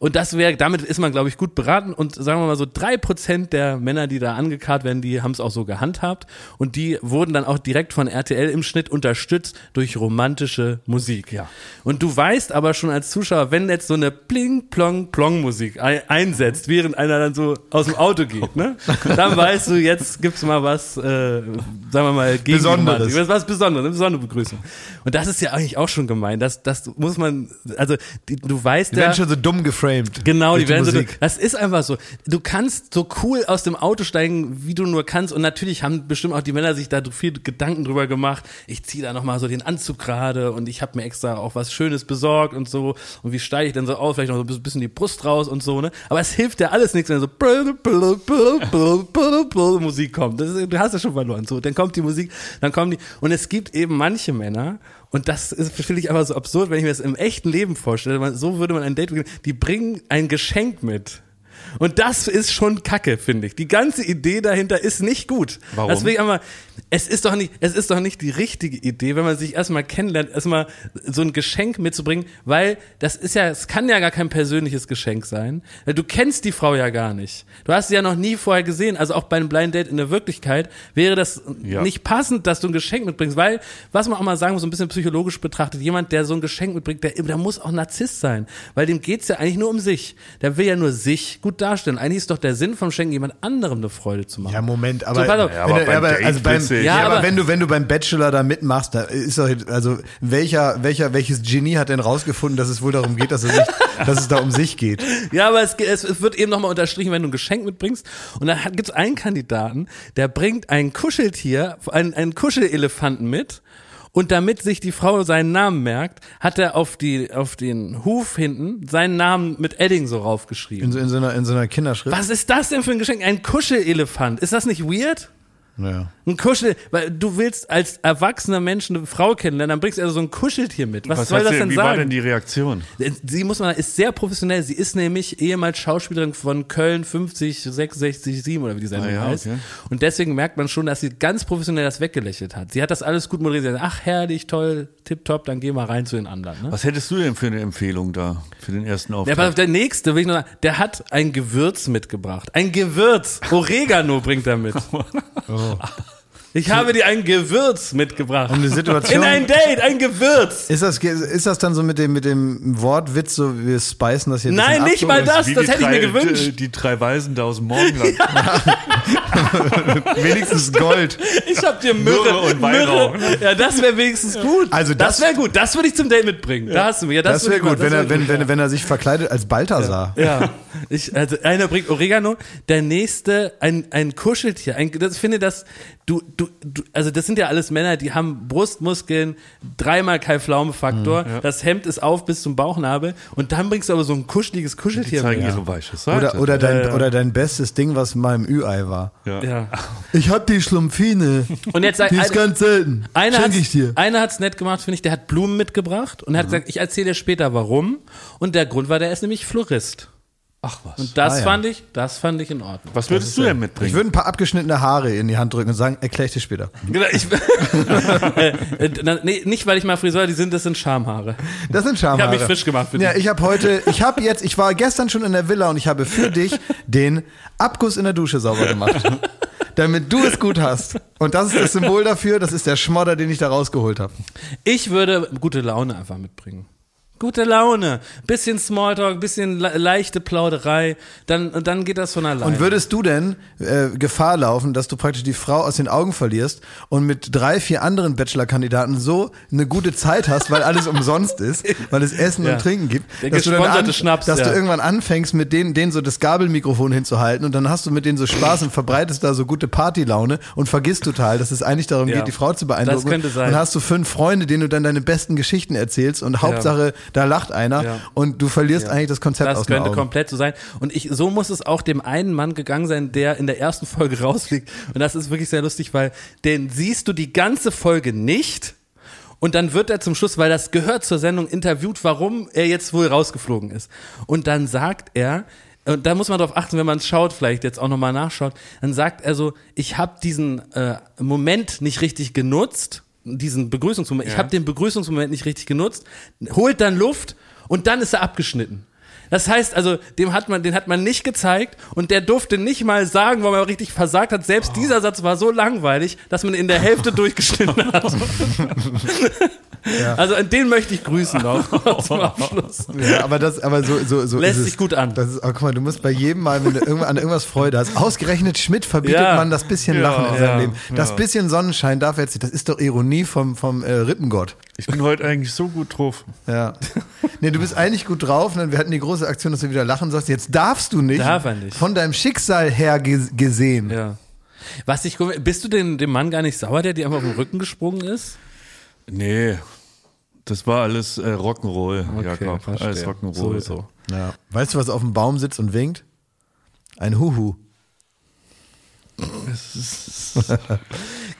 [SPEAKER 2] Und das wäre, damit ist man, glaube ich, gut beraten. Und sagen wir mal so, drei Prozent der Männer, die da angekarrt werden, die haben es auch so gehandhabt. Und die wurden dann auch direkt von RTL im Schnitt unterstützt durch romantische Musik.
[SPEAKER 3] Ja.
[SPEAKER 2] Und du weißt aber schon als Zuschauer, wenn jetzt so eine Pling, Plong, Plong Musik ei- einsetzt, während einer dann so aus dem Auto geht, ne? Dann weißt du, jetzt gibt's mal was, äh, sagen wir mal, gegen die
[SPEAKER 1] Besonderes.
[SPEAKER 2] Was, was Besonderes, eine besondere Begrüßung. Und das ist ja eigentlich auch schon gemein. Das, das muss man, also die, du weißt
[SPEAKER 1] Die
[SPEAKER 2] ja.
[SPEAKER 1] werden schon so dumm geframed.
[SPEAKER 2] Genau,
[SPEAKER 1] durch
[SPEAKER 2] die werden so,
[SPEAKER 1] Musik.
[SPEAKER 2] das ist einfach so. Du kannst so cool aus dem Auto steigen, wie du nur kannst. Und natürlich haben bestimmt auch die Männer sich da viel Gedanken drüber gemacht. Ich ziehe da nochmal so den Anzug gerade und ich habe mir extra auch was Schönes besorgt und so. Und wie steige ich denn so auf? Vielleicht noch so ein bisschen die Brust raus und so, ne? Aber es hilft ja alles nichts, wenn so Musik kommt. Ist, du hast ja schon verloren. So, dann kommt die Musik, dann kommen die. Und es gibt eben manche Männer, und das finde ich einfach so absurd, wenn ich mir das im echten Leben vorstelle. So würde man ein Date beginnen. Die bringen ein Geschenk mit. Und das ist schon Kacke, finde ich. Die ganze Idee dahinter ist nicht gut.
[SPEAKER 3] Warum?
[SPEAKER 2] Deswegen aber, es ist doch nicht, es ist doch nicht die richtige Idee, wenn man sich erstmal kennenlernt, erstmal so ein Geschenk mitzubringen, weil das ist ja, es kann ja gar kein persönliches Geschenk sein. Du kennst die Frau ja gar nicht. Du hast sie ja noch nie vorher gesehen. Also auch bei einem Blind Date in der Wirklichkeit wäre das
[SPEAKER 3] Ja.
[SPEAKER 2] nicht passend, dass du ein Geschenk mitbringst, weil, was man auch mal sagen muss, so ein bisschen psychologisch betrachtet, jemand, der so ein Geschenk mitbringt, der, der muss auch Narzisst sein, weil dem geht's ja eigentlich nur um sich. Der will ja nur sich gut darstellen. Eigentlich ist doch der Sinn vom Schenken, jemand anderem eine Freude zu machen.
[SPEAKER 1] Ja, Moment, aber,
[SPEAKER 2] So.
[SPEAKER 3] Ja,
[SPEAKER 1] wenn
[SPEAKER 3] aber
[SPEAKER 1] aber, also beim,
[SPEAKER 3] willst du-
[SPEAKER 1] ja,
[SPEAKER 2] Ja,
[SPEAKER 1] aber,
[SPEAKER 2] aber-
[SPEAKER 1] wenn du wenn du beim Bachelor da mitmachst, da ist doch also welcher welcher welches Genie hat denn rausgefunden, dass es wohl darum geht, dass es sich, dass es da um sich geht?
[SPEAKER 2] Ja, aber es, es, es wird eben nochmal unterstrichen, wenn du ein Geschenk mitbringst. Und dann gibt es einen Kandidaten, der bringt ein Kuscheltier, einen, einen Kuschelelefanten mit. Und damit sich die Frau seinen Namen merkt, hat er auf, die, auf den Huf hinten seinen Namen mit Edding so raufgeschrieben.
[SPEAKER 1] In so, in so einer in so einer Kinderschrift.
[SPEAKER 2] Was ist das denn für ein Geschenk? Ein Kuschelelefant. Ist das nicht weird?
[SPEAKER 1] Ja.
[SPEAKER 2] Ein Kuschel, weil du willst als erwachsener Mensch eine Frau kennenlernen, dann bringst du also so ein Kuscheltier mit. Was,
[SPEAKER 3] Was
[SPEAKER 2] soll das
[SPEAKER 3] du,
[SPEAKER 2] denn
[SPEAKER 3] wie
[SPEAKER 2] sagen?
[SPEAKER 3] war denn die Reaktion?
[SPEAKER 2] Sie muss man, ist sehr professionell. Sie ist nämlich ehemals Schauspielerin von Köln 50, 66, 7 oder wie die Sendung
[SPEAKER 3] Ah ja,
[SPEAKER 2] heißt.
[SPEAKER 3] okay.
[SPEAKER 2] Und deswegen merkt man schon, dass sie ganz professionell das weggelächelt hat. Sie hat das alles gut moderiert. Sie hat gesagt, Ach, herrlich, toll, tipptopp, dann geh mal rein zu den anderen. Ne?
[SPEAKER 3] Was hättest du denn für eine Empfehlung da für den ersten
[SPEAKER 2] Ja,
[SPEAKER 3] Auftritt?
[SPEAKER 2] auf, der nächste, will ich noch sagen, der hat ein Gewürz mitgebracht. Ein Gewürz. Oregano bringt er mit. 啊 Ich habe dir ein Gewürz mitgebracht.
[SPEAKER 1] Um die Situation-
[SPEAKER 2] In ein Date, ein Gewürz.
[SPEAKER 1] Ist das ist das dann so mit dem mit dem Wortwitz so wir speisen das hier ein
[SPEAKER 2] Nein, nicht mal das, das hätte ich mir
[SPEAKER 3] drei-
[SPEAKER 2] gewünscht.
[SPEAKER 3] Die, die drei Weisen da aus dem Morgenland.
[SPEAKER 1] wenigstens Gold.
[SPEAKER 2] Ich hab dir Myrrhe,
[SPEAKER 3] Myrrhe und Weihrauch.
[SPEAKER 2] Myrrhe. Ja, das wäre wenigstens gut.
[SPEAKER 1] Also
[SPEAKER 2] das,
[SPEAKER 1] das-
[SPEAKER 2] wäre gut. Das würde ich zum Date mitbringen. Da hast du mir. Ja,
[SPEAKER 1] Das wäre
[SPEAKER 2] würd ich
[SPEAKER 1] gut,
[SPEAKER 2] mal-
[SPEAKER 1] wenn
[SPEAKER 2] das
[SPEAKER 1] er
[SPEAKER 2] wär
[SPEAKER 1] wenn, wenn, wenn er sich verkleidet als Balthasar.
[SPEAKER 2] Ja, ich, also einer bringt Oregano, der nächste ein, ein Kuscheltier. Ein, das ich finde das, du, du, du, also das sind ja alles Männer, die haben Brustmuskeln, dreimal kein Pflaumefaktor, das Hemd ist auf bis zum Bauchnabel und dann bringst du aber so ein kuscheliges
[SPEAKER 3] Die
[SPEAKER 2] Kuscheltier
[SPEAKER 3] zeigen
[SPEAKER 2] mit.
[SPEAKER 3] ihre weiche Seite.
[SPEAKER 1] Oder, oder, dein,
[SPEAKER 2] Ja, ja.
[SPEAKER 1] oder dein bestes Ding, was mal im Ü-Ei war.
[SPEAKER 3] ja.
[SPEAKER 2] Ja.
[SPEAKER 1] Ich hab die Schlumpfine.
[SPEAKER 2] Und jetzt sag,
[SPEAKER 1] Die ist
[SPEAKER 2] ein-
[SPEAKER 1] ganz selten.
[SPEAKER 2] Einer
[SPEAKER 1] Schenk
[SPEAKER 2] hat's,
[SPEAKER 1] ich dir.
[SPEAKER 2] einer hat's nett gemacht, finde ich, der hat Blumen mitgebracht und er hat gesagt, ich erzähle dir später warum. Und der Grund war, der ist nämlich Florist.
[SPEAKER 3] Ach was.
[SPEAKER 2] Und das
[SPEAKER 1] Ah, ja.
[SPEAKER 2] fand ich, das fand ich in Ordnung.
[SPEAKER 3] Was würdest du denn
[SPEAKER 1] Ich
[SPEAKER 3] mitbringen?
[SPEAKER 1] würde ein paar abgeschnittene Haare in die Hand drücken und sagen, erkläre ich dir später.
[SPEAKER 2] Genau, ich, äh, äh, nee, nicht weil ich mal Friseur, die sind, das sind Schamhaare.
[SPEAKER 1] Das sind Schamhaare.
[SPEAKER 2] Ich habe mich frisch gemacht für
[SPEAKER 1] Ja,
[SPEAKER 2] dich.
[SPEAKER 1] ich habe heute, ich habe jetzt, ich war gestern schon in der Villa und ich habe für dich den Abguss in der Dusche sauber gemacht. Damit du es gut hast. Und das ist das Symbol dafür, das ist der Schmodder, den ich da rausgeholt habe.
[SPEAKER 2] Ich würde gute Laune einfach mitbringen. Gute Laune, bisschen Smalltalk, bisschen le leichte Plauderei, dann und dann geht das von alleine.
[SPEAKER 1] Und würdest du denn äh, Gefahr laufen, dass du praktisch die Frau aus den Augen verlierst und mit drei, vier anderen Bachelor-Kandidaten so eine gute Zeit hast, weil alles umsonst ist, weil es Essen
[SPEAKER 2] Ja.
[SPEAKER 1] und Trinken gibt,
[SPEAKER 2] Der
[SPEAKER 1] dass, du, dann an,
[SPEAKER 2] Schnaps,
[SPEAKER 1] dass
[SPEAKER 2] ja.
[SPEAKER 1] du irgendwann anfängst, mit denen, denen so das Gabelmikrofon hinzuhalten und dann hast du mit denen so Spaß und verbreitest da so gute Partylaune und vergisst total, dass es eigentlich darum
[SPEAKER 2] Ja.
[SPEAKER 1] geht, die Frau zu beeindrucken.
[SPEAKER 2] Das könnte sein.
[SPEAKER 1] Und hast du fünf Freunde, denen du dann deine besten Geschichten erzählst und Hauptsache, da lacht einer
[SPEAKER 2] Ja.
[SPEAKER 1] und du verlierst eigentlich das Konzept
[SPEAKER 2] das
[SPEAKER 1] aus den
[SPEAKER 2] könnte
[SPEAKER 1] Augen.
[SPEAKER 2] komplett so sein. Und ich, so muss es auch dem einen Mann gegangen sein, der in der ersten Folge rausfliegt. Und das ist wirklich sehr lustig, weil den siehst du die ganze Folge nicht. Und dann wird er zum Schluss, weil das gehört zur Sendung, interviewt, warum er jetzt wohl rausgeflogen ist. Und dann sagt er, und da muss man darauf achten, wenn man es schaut, vielleicht jetzt auch nochmal nachschaut, dann sagt er so, ich habe diesen äh, Moment nicht richtig genutzt, diesen Begrüßungsmoment, ich habe den Begrüßungsmoment nicht richtig genutzt, holt dann Luft und dann ist er abgeschnitten. Das heißt also, dem hat man, den hat man nicht gezeigt und der durfte nicht mal sagen, wo man richtig versagt hat. Selbst dieser Satz war so langweilig, dass man ihn in der Hälfte durchgeschnitten hat. Also an den möchte ich grüßen noch zum Abschluss.
[SPEAKER 1] Ja, aber das, aber so, so, so
[SPEAKER 2] Lässt
[SPEAKER 1] ist
[SPEAKER 2] sich
[SPEAKER 1] es.
[SPEAKER 2] gut an.
[SPEAKER 1] Das ist, oh, guck mal, du musst bei jedem Mal, wenn du an irgendwas Freude hast, ausgerechnet Schmidt verbietet
[SPEAKER 2] Ja.
[SPEAKER 1] man das bisschen
[SPEAKER 3] Ja,
[SPEAKER 1] Lachen in seinem Leben. Das bisschen Sonnenschein darf er jetzt nicht. Das ist doch Ironie vom, vom äh, Rippengott.
[SPEAKER 3] Ich bin heute eigentlich so gut drauf.
[SPEAKER 1] Ja. Nee, du bist eigentlich gut drauf. Und wir hatten die große Aktion, dass du wieder lachen sollst. Jetzt darfst du nicht.
[SPEAKER 2] Darf er nicht.
[SPEAKER 1] Von deinem Schicksal her ge gesehen.
[SPEAKER 2] Ja. Was ich, bist du den, dem Mann gar nicht sauer, der dir einfach auf den Rücken gesprungen ist?
[SPEAKER 3] Nee, das war alles äh, Rock'n'Roll, Jakob.
[SPEAKER 2] verstehe.
[SPEAKER 3] Alles Rock'n'Roll.
[SPEAKER 2] Sowieso.
[SPEAKER 1] Ja. Weißt du, was auf dem Baum sitzt und winkt? Ein Huhu.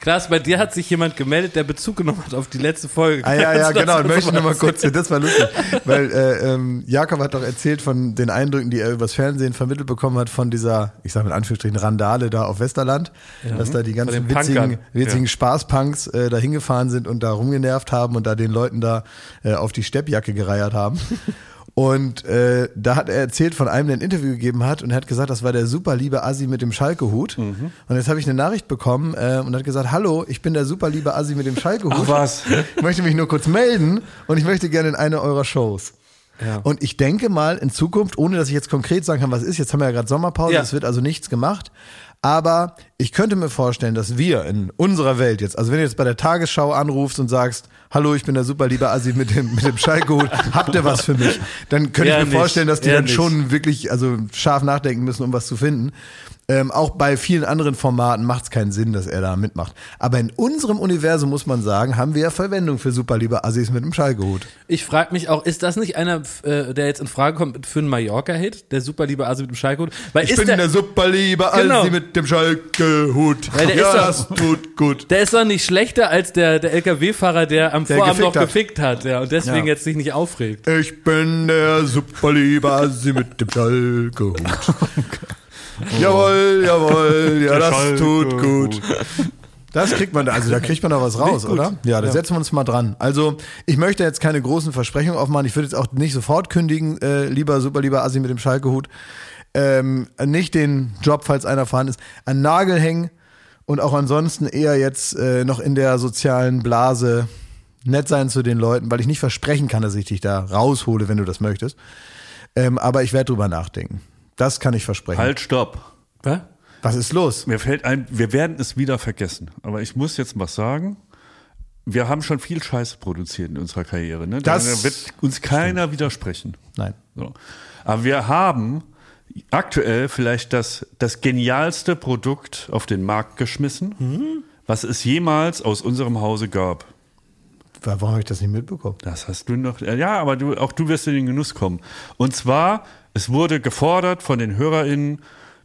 [SPEAKER 2] Klaas, bei dir hat sich jemand gemeldet, der Bezug genommen hat auf die letzte Folge.
[SPEAKER 1] Ah ja, ja, genau. Ich möchte
[SPEAKER 2] mal
[SPEAKER 1] noch mal kurz, das war lustig, weil äh, ähm, Jakob hat doch erzählt von den Eindrücken, die er übers Fernsehen vermittelt bekommen hat von dieser, ich sage mit Anführungsstrichen Randale da auf Westerland, dass da die ganzen witzigen, witzigen Spaßpunks äh, da hingefahren sind und da rumgenervt haben und da den Leuten da äh, auf die Steppjacke gereiert haben. Und äh, da hat er erzählt von einem, der ein Interview gegeben hat und er hat gesagt, das war der super liebe Assi mit dem Schalke-Hut.
[SPEAKER 2] Mhm.
[SPEAKER 1] Und jetzt habe ich eine Nachricht bekommen äh, und hat gesagt, hallo, ich bin der super liebe Assi mit dem Schalke-Hut.
[SPEAKER 3] Ach was.
[SPEAKER 1] Ich möchte mich nur kurz melden und ich möchte gerne in eine eurer Shows.
[SPEAKER 2] Ja.
[SPEAKER 1] Und ich denke mal in Zukunft, ohne dass ich jetzt konkret sagen kann, was ist, jetzt haben wir ja gerade Sommerpause,
[SPEAKER 2] Ja.
[SPEAKER 1] es wird also nichts gemacht. Aber ich könnte mir vorstellen, dass wir in unserer Welt jetzt, also wenn du jetzt bei der Tagesschau anrufst und sagst, hallo, ich bin der super liebe Assi mit dem, mit dem Schalke-Hut, habt ihr was für mich? Dann könnte
[SPEAKER 2] Ja,
[SPEAKER 1] ich mir
[SPEAKER 2] nicht.
[SPEAKER 1] vorstellen, dass die
[SPEAKER 2] Ja,
[SPEAKER 1] dann
[SPEAKER 2] nicht.
[SPEAKER 1] schon wirklich, also scharf nachdenken müssen, um was zu finden. Ähm, auch bei vielen anderen Formaten macht es keinen Sinn, dass er da mitmacht. Aber in unserem Universum muss man sagen, haben wir ja Verwendung für super liebe Assis mit dem Schalke-Hut.
[SPEAKER 2] Ich frage mich auch, ist das nicht einer, äh, der jetzt in Frage kommt für einen Mallorca-Hit? Der super liebe Asi mit dem Schalkhut? Weil
[SPEAKER 1] Ich
[SPEAKER 2] ist
[SPEAKER 1] bin
[SPEAKER 2] der,
[SPEAKER 1] der, super liebe Assi
[SPEAKER 2] Genau.
[SPEAKER 1] mit dem Schalke-Hut.
[SPEAKER 2] Weil der
[SPEAKER 1] ja,
[SPEAKER 2] ist doch-
[SPEAKER 1] das tut gut.
[SPEAKER 2] der ist doch nicht schlechter als der, der LKW-Fahrer, der am
[SPEAKER 1] Der
[SPEAKER 2] Vorabend noch
[SPEAKER 1] gefickt hat.
[SPEAKER 2] gefickt hat, ja, und deswegen
[SPEAKER 1] Ja.
[SPEAKER 2] jetzt sich nicht aufregt.
[SPEAKER 1] Ich bin der super liebe Assi mit dem Schalke-Hut. jawohl, jawohl, ja, das tut gut. Das kriegt man, da- also da kriegt man doch was raus, oder? Ja, da setzen wir uns mal dran. Also, ich möchte jetzt keine großen Versprechungen aufmachen. Ich würde jetzt auch nicht sofort kündigen, äh, lieber, super lieber Assi mit dem Schalke-Hut. Ähm, nicht den Job, falls einer vorhanden ist, an Nagel hängen und auch ansonsten eher jetzt äh, noch in der sozialen Blase nett sein zu den Leuten, weil ich nicht versprechen kann, dass ich dich da raushole, wenn du das möchtest. Ähm, aber ich werde drüber nachdenken. Das kann ich versprechen.
[SPEAKER 3] Halt, stopp.
[SPEAKER 2] Was?
[SPEAKER 1] Was ist los?
[SPEAKER 3] Mir fällt ein, wir werden es wieder vergessen. Aber ich muss jetzt was sagen. Wir haben schon viel Scheiße produziert in unserer Karriere. Ne? Da
[SPEAKER 1] Das
[SPEAKER 3] wird uns keiner widersprechen.
[SPEAKER 1] Nein.
[SPEAKER 3] So. Aber wir haben aktuell vielleicht das, das genialste Produkt auf den Markt geschmissen,
[SPEAKER 1] Mhm.
[SPEAKER 3] was es jemals aus unserem Hause gab.
[SPEAKER 1] Warum habe ich das nicht mitbekommen?
[SPEAKER 3] Das hast du noch. Ja, aber du, auch du wirst in den Genuss kommen. Und zwar, es wurde gefordert von den HörerInnen,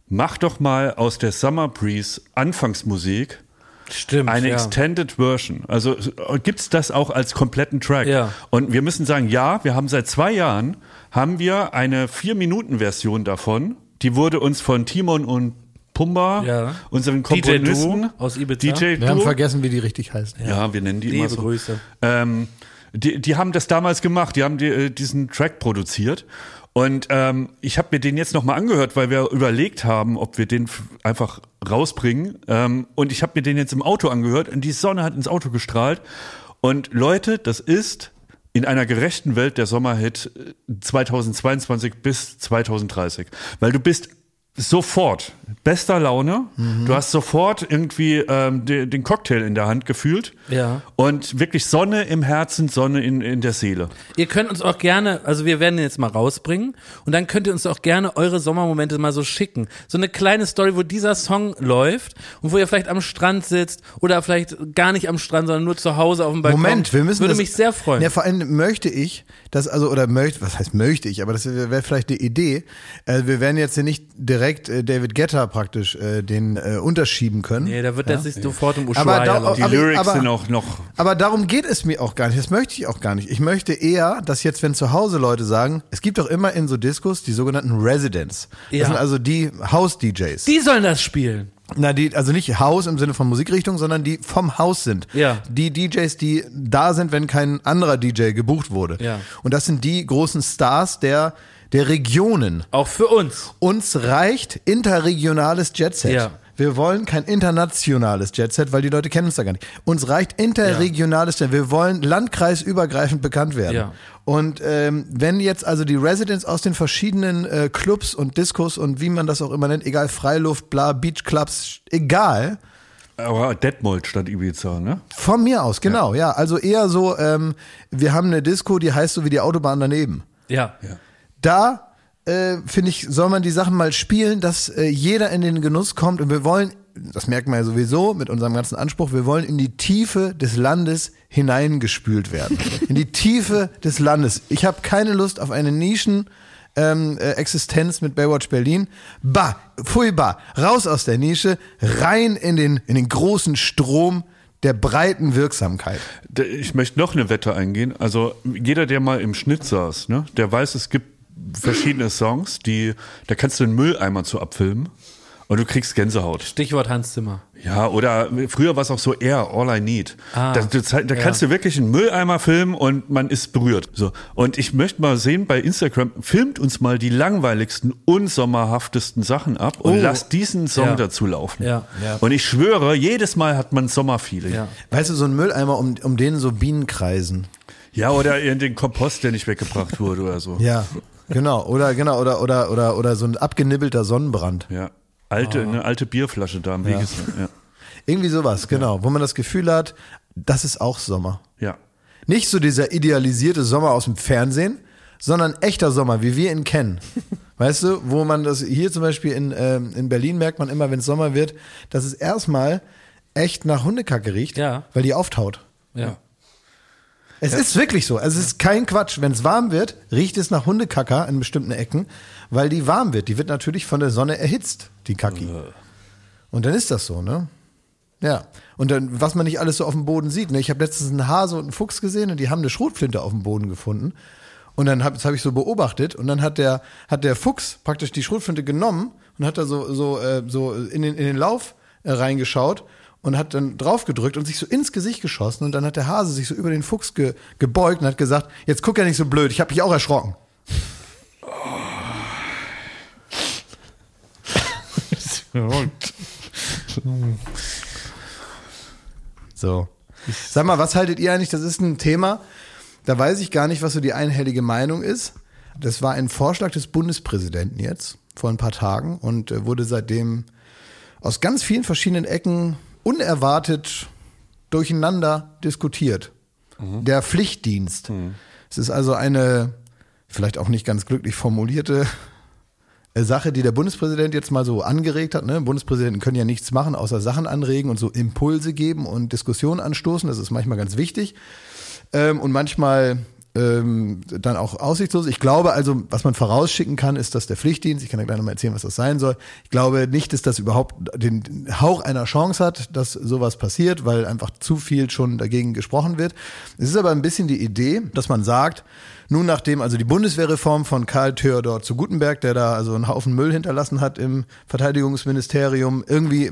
[SPEAKER 3] mach doch mal aus der Summer Breeze Anfangsmusik
[SPEAKER 2] Stimmt,
[SPEAKER 3] eine
[SPEAKER 2] ja.
[SPEAKER 3] Extended Version. Also äh, gibt's das auch als kompletten Track?
[SPEAKER 2] Ja.
[SPEAKER 3] Und wir müssen sagen, ja, wir haben seit zwei Jahren haben wir eine vier Minuten Version davon. Die wurde uns von Timon und Pumba,
[SPEAKER 2] Ja.
[SPEAKER 3] unseren
[SPEAKER 2] DJ
[SPEAKER 3] Komponisten,
[SPEAKER 2] Duo aus Ibiza.
[SPEAKER 3] DJ
[SPEAKER 1] Wir haben vergessen, wie die richtig heißt.
[SPEAKER 3] Ja, wir nennen die
[SPEAKER 2] Liebe
[SPEAKER 3] immer so.
[SPEAKER 2] Grüße.
[SPEAKER 3] Ähm, die, die haben das damals gemacht, die haben die, äh, diesen Track produziert. Und ähm, ich habe mir den jetzt nochmal angehört, weil wir überlegt haben, ob wir den einfach rausbringen. Ähm, und ich habe mir den jetzt im Auto angehört und die Sonne hat ins Auto gestrahlt. Und Leute, das ist in einer gerechten Welt der Sommerhit äh, 2022 bis 2030. Weil du bist sofort bester Laune. Du hast sofort irgendwie ähm, de, den Cocktail in der Hand gefühlt.
[SPEAKER 2] Ja.
[SPEAKER 3] Und wirklich Sonne im Herzen, Sonne in, in der Seele.
[SPEAKER 2] Ihr könnt uns auch gerne, also wir werden den jetzt mal rausbringen und dann könnt ihr uns auch gerne eure Sommermomente mal so schicken. So eine kleine Story, wo dieser Song läuft und wo ihr vielleicht am Strand sitzt oder vielleicht gar nicht am Strand, sondern nur zu Hause auf dem Balkon.
[SPEAKER 1] Moment, wir müssen
[SPEAKER 2] Würde
[SPEAKER 1] das,
[SPEAKER 2] mich sehr freuen.
[SPEAKER 1] Ja, vor allem möchte ich, dass also oder möchte, was heißt möchte ich, aber das wäre vielleicht eine Idee. Äh, wir werden jetzt hier nicht direkt äh, David Guetta praktisch äh, den äh, unterschieben können.
[SPEAKER 2] nee, da wird er sich sofort um
[SPEAKER 1] Aber
[SPEAKER 2] Ushuaia
[SPEAKER 1] da-
[SPEAKER 2] laufen.
[SPEAKER 3] Die
[SPEAKER 1] Aber-
[SPEAKER 3] Lyrics
[SPEAKER 1] aber-
[SPEAKER 3] sind auch noch.
[SPEAKER 1] Aber darum geht es mir auch gar nicht. Das möchte ich auch gar nicht. Ich möchte eher, dass jetzt, wenn zu Hause Leute sagen, es gibt doch immer in so Discos die sogenannten Residents. Das
[SPEAKER 2] Ja.
[SPEAKER 1] sind also die House-DJs.
[SPEAKER 2] Die sollen das spielen.
[SPEAKER 1] Na, die, also nicht Haus im Sinne von Musikrichtung, sondern die vom Haus sind.
[SPEAKER 2] Ja.
[SPEAKER 1] Die DJs, die da sind, wenn kein anderer DJ gebucht wurde.
[SPEAKER 2] Ja.
[SPEAKER 1] Und das sind die großen Stars der, der Regionen.
[SPEAKER 2] Auch für uns.
[SPEAKER 1] Uns reicht interregionales Jetset.
[SPEAKER 2] Ja.
[SPEAKER 1] Wir wollen kein internationales Jetset, weil die Leute kennen uns da gar nicht. Uns reicht interregionales Jet. Wir wollen landkreisübergreifend bekannt werden.
[SPEAKER 2] Ja.
[SPEAKER 1] Und ähm, wenn jetzt also die Residents aus den verschiedenen äh, Clubs und Discos und wie man das auch immer nennt, egal Freiluft, bla, Beachclubs, egal,
[SPEAKER 3] Aber Detmold statt Ibiza, ne?
[SPEAKER 1] von mir aus, genau, ja. Also eher so, ähm, wir haben eine Disco, die heißt so wie die Autobahn daneben.
[SPEAKER 2] Ja.
[SPEAKER 1] Da äh, finde ich, soll man die Sachen mal spielen, dass äh, jeder in den Genuss kommt und wir wollen, das merkt man ja sowieso mit unserem ganzen Anspruch, wir wollen in die Tiefe des Landes hineingespült werden. In die Tiefe des Landes. Ich habe keine Lust auf eine Nischen. Ähm, äh, Existenz mit Baywatch Berlin. Bah, pfui bah, raus aus der Nische, rein in den, in den großen Strom der breiten Wirksamkeit.
[SPEAKER 3] Ich möchte noch eine Wette eingehen. Also jeder, der mal im Schnitt saß, ne, der weiß, es gibt verschiedene Songs, die, da kannst du einen Mülleimer zu abfilmen und du kriegst Gänsehaut.
[SPEAKER 2] Stichwort Hans Zimmer.
[SPEAKER 3] Ja, oder früher war es auch so Air, All I Need.
[SPEAKER 2] Ah,
[SPEAKER 3] da da, da kannst du wirklich einen Mülleimer filmen und man ist berührt. So. Und ich möchte mal sehen bei Instagram, filmt uns mal die langweiligsten, unsommerhaftesten Sachen ab und
[SPEAKER 1] Oh.
[SPEAKER 3] lasst diesen Song
[SPEAKER 2] Ja.
[SPEAKER 3] dazu laufen.
[SPEAKER 2] Ja, ja.
[SPEAKER 3] Und ich schwöre, jedes Mal hat man Sommerfeeling.
[SPEAKER 2] Ja.
[SPEAKER 1] Weißt du, so ein Mülleimer, um, um den so Bienen kreisen.
[SPEAKER 3] Ja, oder in den Kompost, der nicht weggebracht wurde oder so.
[SPEAKER 1] Ja, genau. Oder genau, oder oder oder oder so ein abgenibbelter Sonnenbrand.
[SPEAKER 3] Ja. Alte, eine alte Bierflasche da am Wegesrand. Ja.
[SPEAKER 1] Irgendwie sowas, genau, wo man das Gefühl hat, das ist auch Sommer.
[SPEAKER 3] ja.
[SPEAKER 1] Nicht so dieser idealisierte Sommer aus dem Fernsehen, sondern echter Sommer, wie wir ihn kennen. Weißt du, wo man das hier zum Beispiel in, ähm, in Berlin merkt man immer, wenn es Sommer wird, dass es erstmal echt nach Hundekacke riecht,
[SPEAKER 2] Ja.
[SPEAKER 1] weil die auftaut.
[SPEAKER 2] Ja.
[SPEAKER 1] Es ist wirklich so. Also es ist kein Quatsch. Wenn es warm wird, riecht es nach Hundekacker in bestimmten Ecken, weil die warm wird. Die wird natürlich von der Sonne erhitzt, die Kacki. Und dann ist das so, ne? Ja. Und dann, was man nicht alles so auf dem Boden sieht. Ne? Ich habe letztens einen Hase und einen Fuchs gesehen und die haben eine Schrotflinte auf dem Boden gefunden. Und dann habe hab ich so beobachtet und dann hat der, hat der Fuchs praktisch die Schrotflinte genommen und hat da so, so, äh, so in, den, in den Lauf äh, reingeschaut und hat dann drauf gedrückt und sich so ins Gesicht geschossen und dann hat der Hase sich so über den Fuchs ge, gebeugt und hat gesagt, jetzt guck ja nicht so blöd, ich habe mich auch erschrocken. So. Sag mal, was haltet ihr eigentlich? Das ist ein Thema, da weiß ich gar nicht, was so die einhellige Meinung ist. Das war ein Vorschlag des Bundespräsidenten jetzt vor ein paar Tagen und äh, wurde seitdem aus ganz vielen verschiedenen Ecken unerwartet durcheinander diskutiert. Der Pflichtdienst. Es ist also eine vielleicht auch nicht ganz glücklich formulierte Sache, die der Bundespräsident jetzt mal so angeregt hat. Ne? Bundespräsidenten können ja nichts machen, außer Sachen anregen und so Impulse geben und Diskussionen anstoßen. Das ist manchmal ganz wichtig. Ähm, und manchmal ähm, dann auch aussichtslos. Ich glaube also, was man vorausschicken kann, ist, dass der Pflichtdienst, ich kann ja gleich nochmal erzählen, was das sein soll. Ich glaube nicht, dass das überhaupt den Hauch einer Chance hat, dass sowas passiert, weil einfach zu viel schon dagegen gesprochen wird. Es ist aber ein bisschen die Idee, dass man sagt, nun, nachdem also die Bundeswehrreform von Karl Theodor zu Gutenberg, der da also einen Haufen Müll hinterlassen hat im Verteidigungsministerium, irgendwie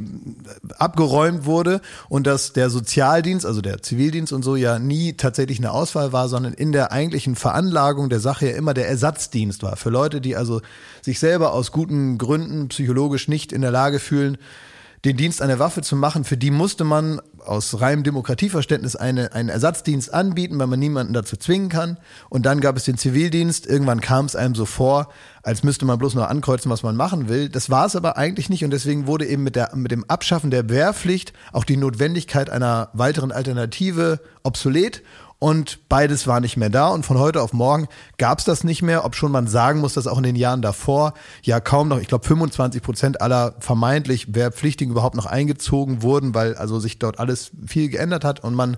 [SPEAKER 1] abgeräumt wurde und dass der Sozialdienst, also der Zivildienst und so ja nie tatsächlich eine Auswahl war, sondern in der eigentlichen Veranlagung der Sache ja immer der Ersatzdienst war. Für Leute, die also sich selber aus guten Gründen psychologisch nicht in der Lage fühlen, den Dienst an der Waffe zu machen, für die musste man aus reinem Demokratieverständnis eine, einen Ersatzdienst anbieten, weil man niemanden dazu zwingen kann. Und dann gab es den Zivildienst. Irgendwann kam es einem so vor, als müsste man bloß noch ankreuzen, was man machen will. Das war es aber eigentlich nicht. Und deswegen wurde eben mit, der, mit dem Abschaffen der Wehrpflicht auch die Notwendigkeit einer weiteren Alternative obsolet. Und beides war nicht mehr da. Und von heute auf morgen gab es das nicht mehr, ob schon man sagen muss, dass auch in den Jahren davor ja kaum noch, ich glaube 25 Prozent aller vermeintlich Wehrpflichtigen überhaupt noch eingezogen wurden, weil also sich dort alles viel geändert hat und man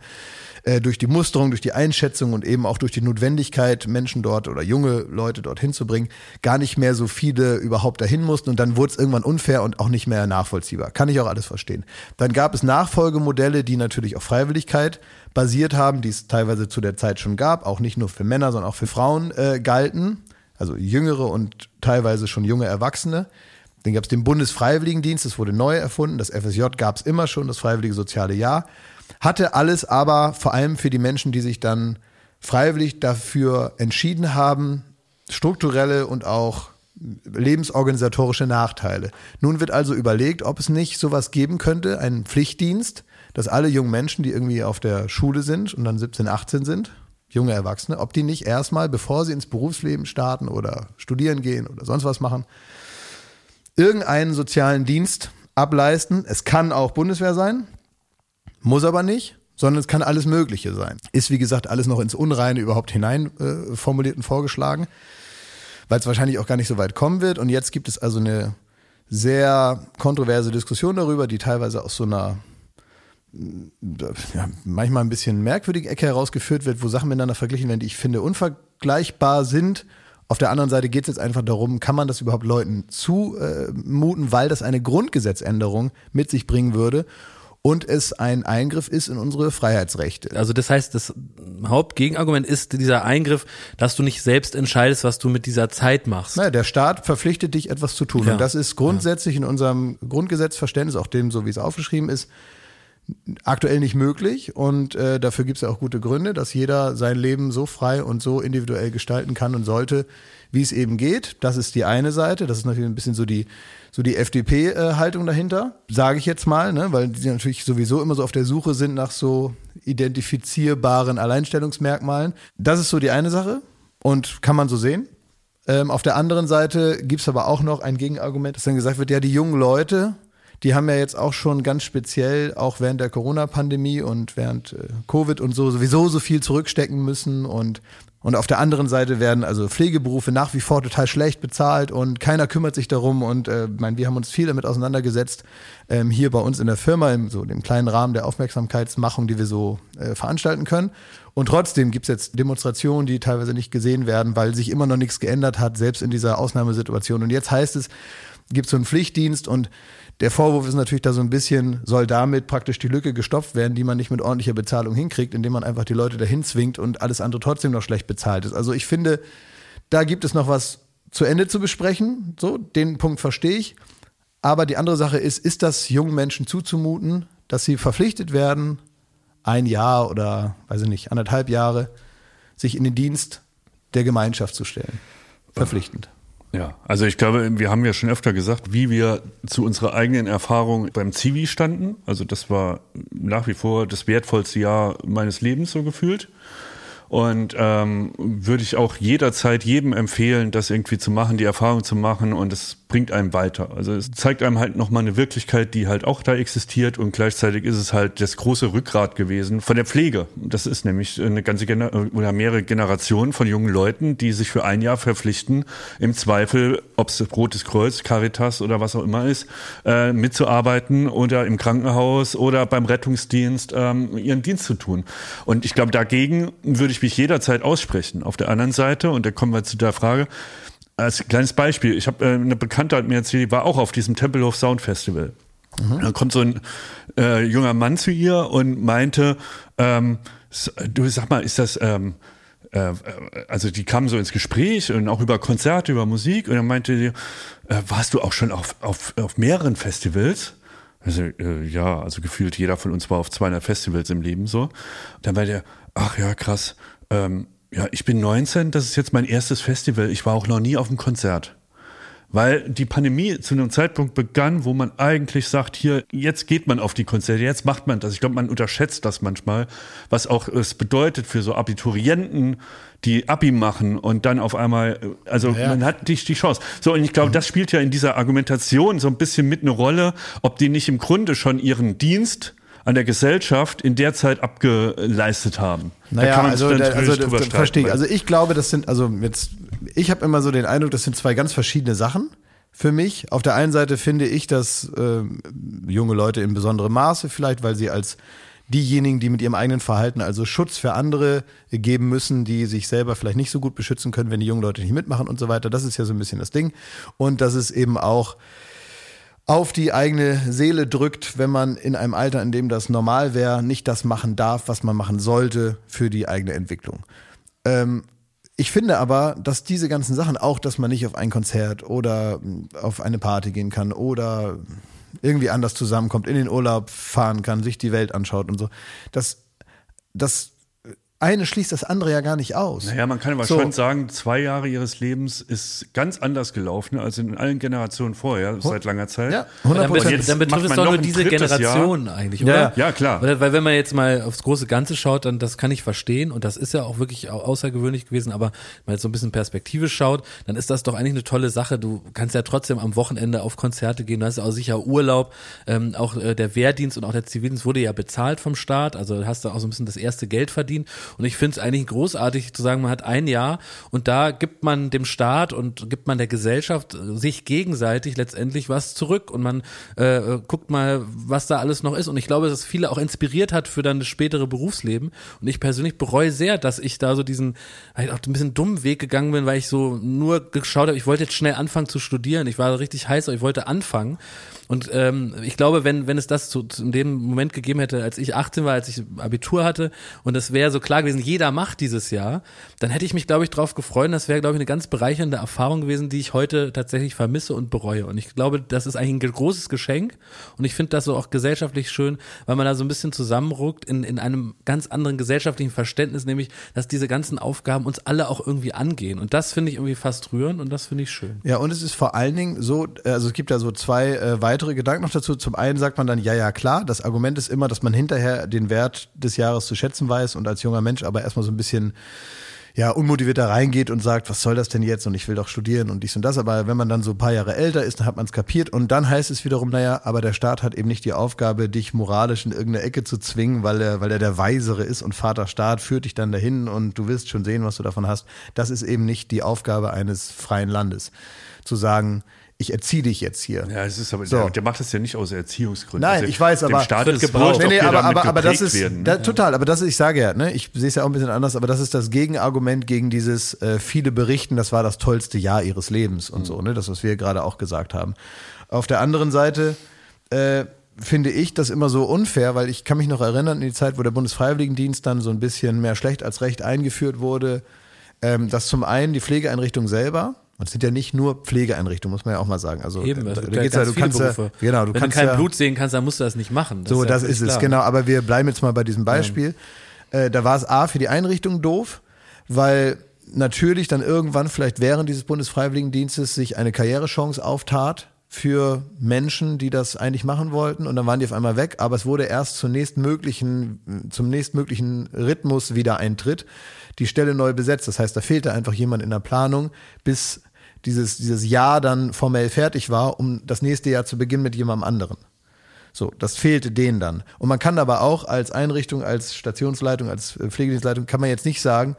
[SPEAKER 1] äh, durch die Musterung, durch die Einschätzung und eben auch durch die Notwendigkeit, Menschen dort oder junge Leute dorthin zu bringen, gar nicht mehr so viele überhaupt dahin mussten und dann wurde es irgendwann unfair und auch nicht mehr nachvollziehbar. Kann ich auch alles verstehen. Dann gab es Nachfolgemodelle, die natürlich auf Freiwilligkeit basiert haben, die es teilweise zu der Zeit schon gab, auch nicht nur für Männer, sondern auch für Frauen äh, galten, also jüngere und teilweise schon junge Erwachsene. Dann gab es den Bundesfreiwilligendienst, das wurde neu erfunden. Das FSJ gab es immer schon, das Freiwillige Soziale Jahr. Hatte alles aber vor allem für die Menschen, die sich dann freiwillig dafür entschieden haben, strukturelle und auch lebensorganisatorische Nachteile. Nun wird also überlegt, ob es nicht sowas geben könnte, einen Pflichtdienst, dass alle jungen Menschen, die irgendwie auf der Schule sind und dann 17, 18 sind, junge Erwachsene, ob die nicht erstmal, bevor sie ins Berufsleben starten oder studieren gehen oder sonst was machen, irgendeinen sozialen Dienst ableisten. Es kann auch Bundeswehr sein, muss aber nicht, sondern es kann alles Mögliche sein. Ist, wie gesagt, alles noch ins Unreine überhaupt hinein äh, formuliert und vorgeschlagen, weil es wahrscheinlich auch gar nicht so weit kommen wird. Und jetzt gibt es also eine sehr kontroverse Diskussion darüber, die teilweise aus so einer ja, manchmal ein bisschen merkwürdigen Ecke herausgeführt wird, wo Sachen miteinander verglichen werden, die ich finde unvergleichbar sind. Auf der anderen Seite geht es jetzt einfach darum, kann man das überhaupt Leuten zumuten, weil das eine Grundgesetzänderung mit sich bringen würde und es ein Eingriff ist in unsere Freiheitsrechte.
[SPEAKER 2] Also das heißt, das Hauptgegenargument ist dieser Eingriff, dass du nicht selbst entscheidest, was du mit dieser Zeit machst.
[SPEAKER 1] Naja, der Staat verpflichtet dich, etwas zu tun. Ja. Und das ist grundsätzlich in unserem Grundgesetzverständnis, auch dem, so wie es aufgeschrieben ist, aktuell nicht möglich. Und äh, dafür gibt es ja auch gute Gründe, dass jeder sein Leben so frei und so individuell gestalten kann und sollte, wie es eben geht. Das ist die eine Seite. Das ist natürlich ein bisschen so die so die FDP-Haltung dahinter, sage ich jetzt mal, ne, weil die natürlich sowieso immer so auf der Suche sind nach so identifizierbaren Alleinstellungsmerkmalen. Das ist so die eine Sache und kann man so sehen. Ähm, auf der anderen Seite gibt's aber auch noch ein Gegenargument, dass dann gesagt wird, ja, die jungen Leute, die haben ja jetzt auch schon ganz speziell, auch während der Corona-Pandemie und während äh, Covid und so, sowieso so viel zurückstecken müssen und und auf der anderen Seite werden also Pflegeberufe nach wie vor total schlecht bezahlt und keiner kümmert sich darum. Und äh, mein, wir haben uns viel damit auseinandergesetzt, ähm, hier bei uns in der Firma, im so dem kleinen Rahmen der Aufmerksamkeitsmachung, die wir so äh, veranstalten können. Und trotzdem gibt's jetzt Demonstrationen, die teilweise nicht gesehen werden, weil sich immer noch nichts geändert hat, selbst in dieser Ausnahmesituation. Und jetzt heißt es, gibt so einen Pflichtdienst und der Vorwurf ist natürlich da so ein bisschen, soll damit praktisch die Lücke gestopft werden, die man nicht mit ordentlicher Bezahlung hinkriegt, indem man einfach die Leute dahin zwingt und alles andere trotzdem noch schlecht bezahlt ist. Also ich finde, da gibt es noch was zu Ende zu besprechen. So, den Punkt verstehe ich. Aber die andere Sache ist, ist das jungen Menschen zuzumuten, dass sie verpflichtet werden, ein Jahr oder, weiß ich nicht, anderthalb Jahre, sich in den Dienst der Gemeinschaft zu stellen? Verpflichtend.
[SPEAKER 3] Ja, also ich glaube, wir haben ja schon öfter gesagt, wie wir zu unserer eigenen Erfahrung beim Zivi standen. Also das war nach wie vor das wertvollste Jahr meines Lebens so gefühlt. Und ähm, würde ich auch jederzeit jedem empfehlen, das irgendwie zu machen, die Erfahrung zu machen und es bringt einem weiter. Also es zeigt einem halt nochmal eine Wirklichkeit, die halt auch da existiert und gleichzeitig ist es halt das große Rückgrat gewesen von der Pflege. Das ist nämlich eine ganze Gener oder mehrere Generationen von jungen Leuten, die sich für ein Jahr verpflichten, im Zweifel, ob es Rotes Kreuz, Caritas oder was auch immer ist, äh, mitzuarbeiten oder im Krankenhaus oder beim Rettungsdienst ähm, ihren Dienst zu tun. Und ich glaube, dagegen würde ich ich mich jederzeit aussprechen. Auf der anderen Seite, und da kommen wir zu der Frage, als kleines Beispiel, ich habe äh, eine Bekannte hat mir erzählt, die war auch auf diesem Tempelhof Sound Festival. Mhm. Da kommt so ein äh, junger Mann zu ihr und meinte, ähm, du sag mal, ist das, ähm, äh, also die kamen so ins Gespräch und auch über Konzerte, über Musik und dann meinte sie, äh, warst du auch schon auf, auf, auf mehreren Festivals? Also, äh, ja, also gefühlt jeder von uns war auf 200 Festivals im Leben so. Dann war der, ach ja, krass, ähm, ja, ich bin 19, das ist jetzt mein erstes Festival. Ich war auch noch nie auf einem Konzert. Weil die Pandemie zu einem Zeitpunkt begann, wo man eigentlich sagt, hier, jetzt geht man auf die Konzerte, jetzt macht man das. Ich glaube, man unterschätzt das manchmal, was auch es bedeutet für so Abiturienten, die Abi machen und dann auf einmal, also ja. man hat nicht die Chance. So, und ich glaube, das spielt ja in dieser Argumentation so ein bisschen mit eine Rolle, ob die nicht im Grunde schon ihren Dienst an der Gesellschaft in der Zeit abgeleistet haben.
[SPEAKER 1] Naja, also, da, also da, verstehe ich. Also ich glaube, das sind, also jetzt, ich habe immer so den Eindruck, das sind zwei ganz verschiedene Sachen für mich. Auf der einen Seite finde ich, dass äh, junge Leute in besonderem Maße vielleicht, weil sie als diejenigen, die mit ihrem eigenen Verhalten also Schutz für andere geben müssen, die sich selber vielleicht nicht so gut beschützen können, wenn die jungen Leute nicht mitmachen und so weiter. Das ist ja so ein bisschen das Ding. Und das ist eben auch auf die eigene Seele drückt, wenn man in einem Alter, in dem das normal wäre, nicht das machen darf, was man machen sollte für die eigene Entwicklung. Ähm, ich finde aber, dass diese ganzen Sachen, auch dass man nicht auf ein Konzert oder auf eine Party gehen kann oder irgendwie anders zusammenkommt, in den Urlaub fahren kann, sich die Welt anschaut und so, das, das eine schließt das andere ja gar nicht aus.
[SPEAKER 3] Naja, man kann aber so. schon sagen, zwei Jahre ihres Lebens ist ganz anders gelaufen als in allen Generationen vorher, seit langer Zeit. Ja,
[SPEAKER 2] 100%. Dann, betrifft, dann betrifft es doch nur diese Generation Jahr. eigentlich, oder?
[SPEAKER 3] Ja, ja klar.
[SPEAKER 2] Weil, weil wenn man jetzt mal aufs große Ganze schaut, dann das kann ich verstehen und das ist ja auch wirklich außergewöhnlich gewesen, aber wenn man jetzt so ein bisschen Perspektive schaut, dann ist das doch eigentlich eine tolle Sache. Du kannst ja trotzdem am Wochenende auf Konzerte gehen, du hast ja auch sicher Urlaub, ähm, auch äh, der Wehrdienst und auch der Zivildienst wurde ja bezahlt vom Staat, also hast du auch so ein bisschen das erste Geld verdient und ich finde es eigentlich großartig zu sagen, man hat ein Jahr und da gibt man dem Staat und gibt man der Gesellschaft äh, sich gegenseitig letztendlich was zurück und man äh, guckt mal, was da alles noch ist. Und ich glaube, dass viele auch inspiriert hat für dann das spätere Berufsleben. Und ich persönlich bereue sehr, dass ich da so diesen halt auch ein bisschen dummen Weg gegangen bin, weil ich so nur geschaut habe, ich wollte jetzt schnell anfangen zu studieren. Ich war richtig heiß, aber ich wollte anfangen. Und ähm, ich glaube, wenn, wenn es das zu, zu dem Moment gegeben hätte, als ich 18 war, als ich Abitur hatte und es wäre so klar gewesen, jeder macht dieses Jahr, dann hätte ich mich, glaube ich, drauf gefreut. Das wäre, glaube ich, eine ganz bereichernde Erfahrung gewesen, die ich heute tatsächlich vermisse und bereue. Und ich glaube, das ist eigentlich ein großes Geschenk. Und ich finde das so auch gesellschaftlich schön, weil man da so ein bisschen zusammenruckt in, in einem ganz anderen gesellschaftlichen Verständnis, nämlich, dass diese ganzen Aufgaben uns alle auch irgendwie angehen. Und das finde ich irgendwie fast rührend und das finde ich schön.
[SPEAKER 1] Ja, und es ist vor allen Dingen so, also es gibt da so zwei äh, weitere Gedanken noch dazu. Zum einen sagt man dann, ja, ja, klar. Das Argument ist immer, dass man hinterher den Wert des Jahres zu schätzen weiß und als junger Mensch aber erstmal so ein bisschen ja, unmotivierter reingeht und sagt, was soll das denn jetzt und ich will doch studieren und dies und das. Aber wenn man dann so ein paar Jahre älter ist, dann hat man es kapiert und dann heißt es wiederum, naja, aber der Staat hat eben nicht die Aufgabe, dich moralisch in irgendeine Ecke zu zwingen, weil er, weil er der Weisere ist und Vater Staat führt dich dann dahin und du wirst schon sehen, was du davon hast. Das ist eben nicht die Aufgabe eines freien Landes. Zu sagen, ich erziehe dich jetzt hier.
[SPEAKER 3] Ja, es ist aber, so. der, der, macht das ja nicht aus Erziehungsgründen.
[SPEAKER 1] Nein,
[SPEAKER 3] also,
[SPEAKER 1] ich weiß, aber.
[SPEAKER 3] Staat wird gebraucht. Nee, nee,
[SPEAKER 1] aber, aber, aber das ist, werden, da, total, aber das ist, ich sage ja, ne, ich sehe es ja auch ein bisschen anders, aber das ist das Gegenargument gegen dieses, äh, viele berichten, das war das tollste Jahr ihres Lebens und mhm. so, ne, das, was wir gerade auch gesagt haben. Auf der anderen Seite, äh, finde ich das immer so unfair, weil ich kann mich noch erinnern in die Zeit, wo der Bundesfreiwilligendienst dann so ein bisschen mehr schlecht als recht eingeführt wurde, ähm, dass zum einen die Pflegeeinrichtung selber, und es sind ja nicht nur Pflegeeinrichtungen, muss man ja auch mal sagen. Also
[SPEAKER 2] Eben,
[SPEAKER 1] da,
[SPEAKER 2] da geht's ja, du kannst ja, genau, du Wenn kannst du kein ja, Blut sehen kannst, dann musst du das nicht machen.
[SPEAKER 1] Das so, ist das ist klar. es, genau. Aber wir bleiben jetzt mal bei diesem Beispiel. Ja. Äh, da war es A für die Einrichtung doof, weil natürlich dann irgendwann vielleicht während dieses Bundesfreiwilligendienstes sich eine Karrierechance auftat für Menschen, die das eigentlich machen wollten und dann waren die auf einmal weg, aber es wurde erst zum nächstmöglichen, zum nächstmöglichen Rhythmus wieder Eintritt die Stelle neu besetzt. Das heißt, da fehlte einfach jemand in der Planung, bis dieses, dieses Jahr dann formell fertig war, um das nächste Jahr zu beginnen mit jemandem anderen. So, das fehlte denen dann. Und man kann aber auch als Einrichtung, als Stationsleitung, als äh, Pflegedienstleitung, kann man jetzt nicht sagen,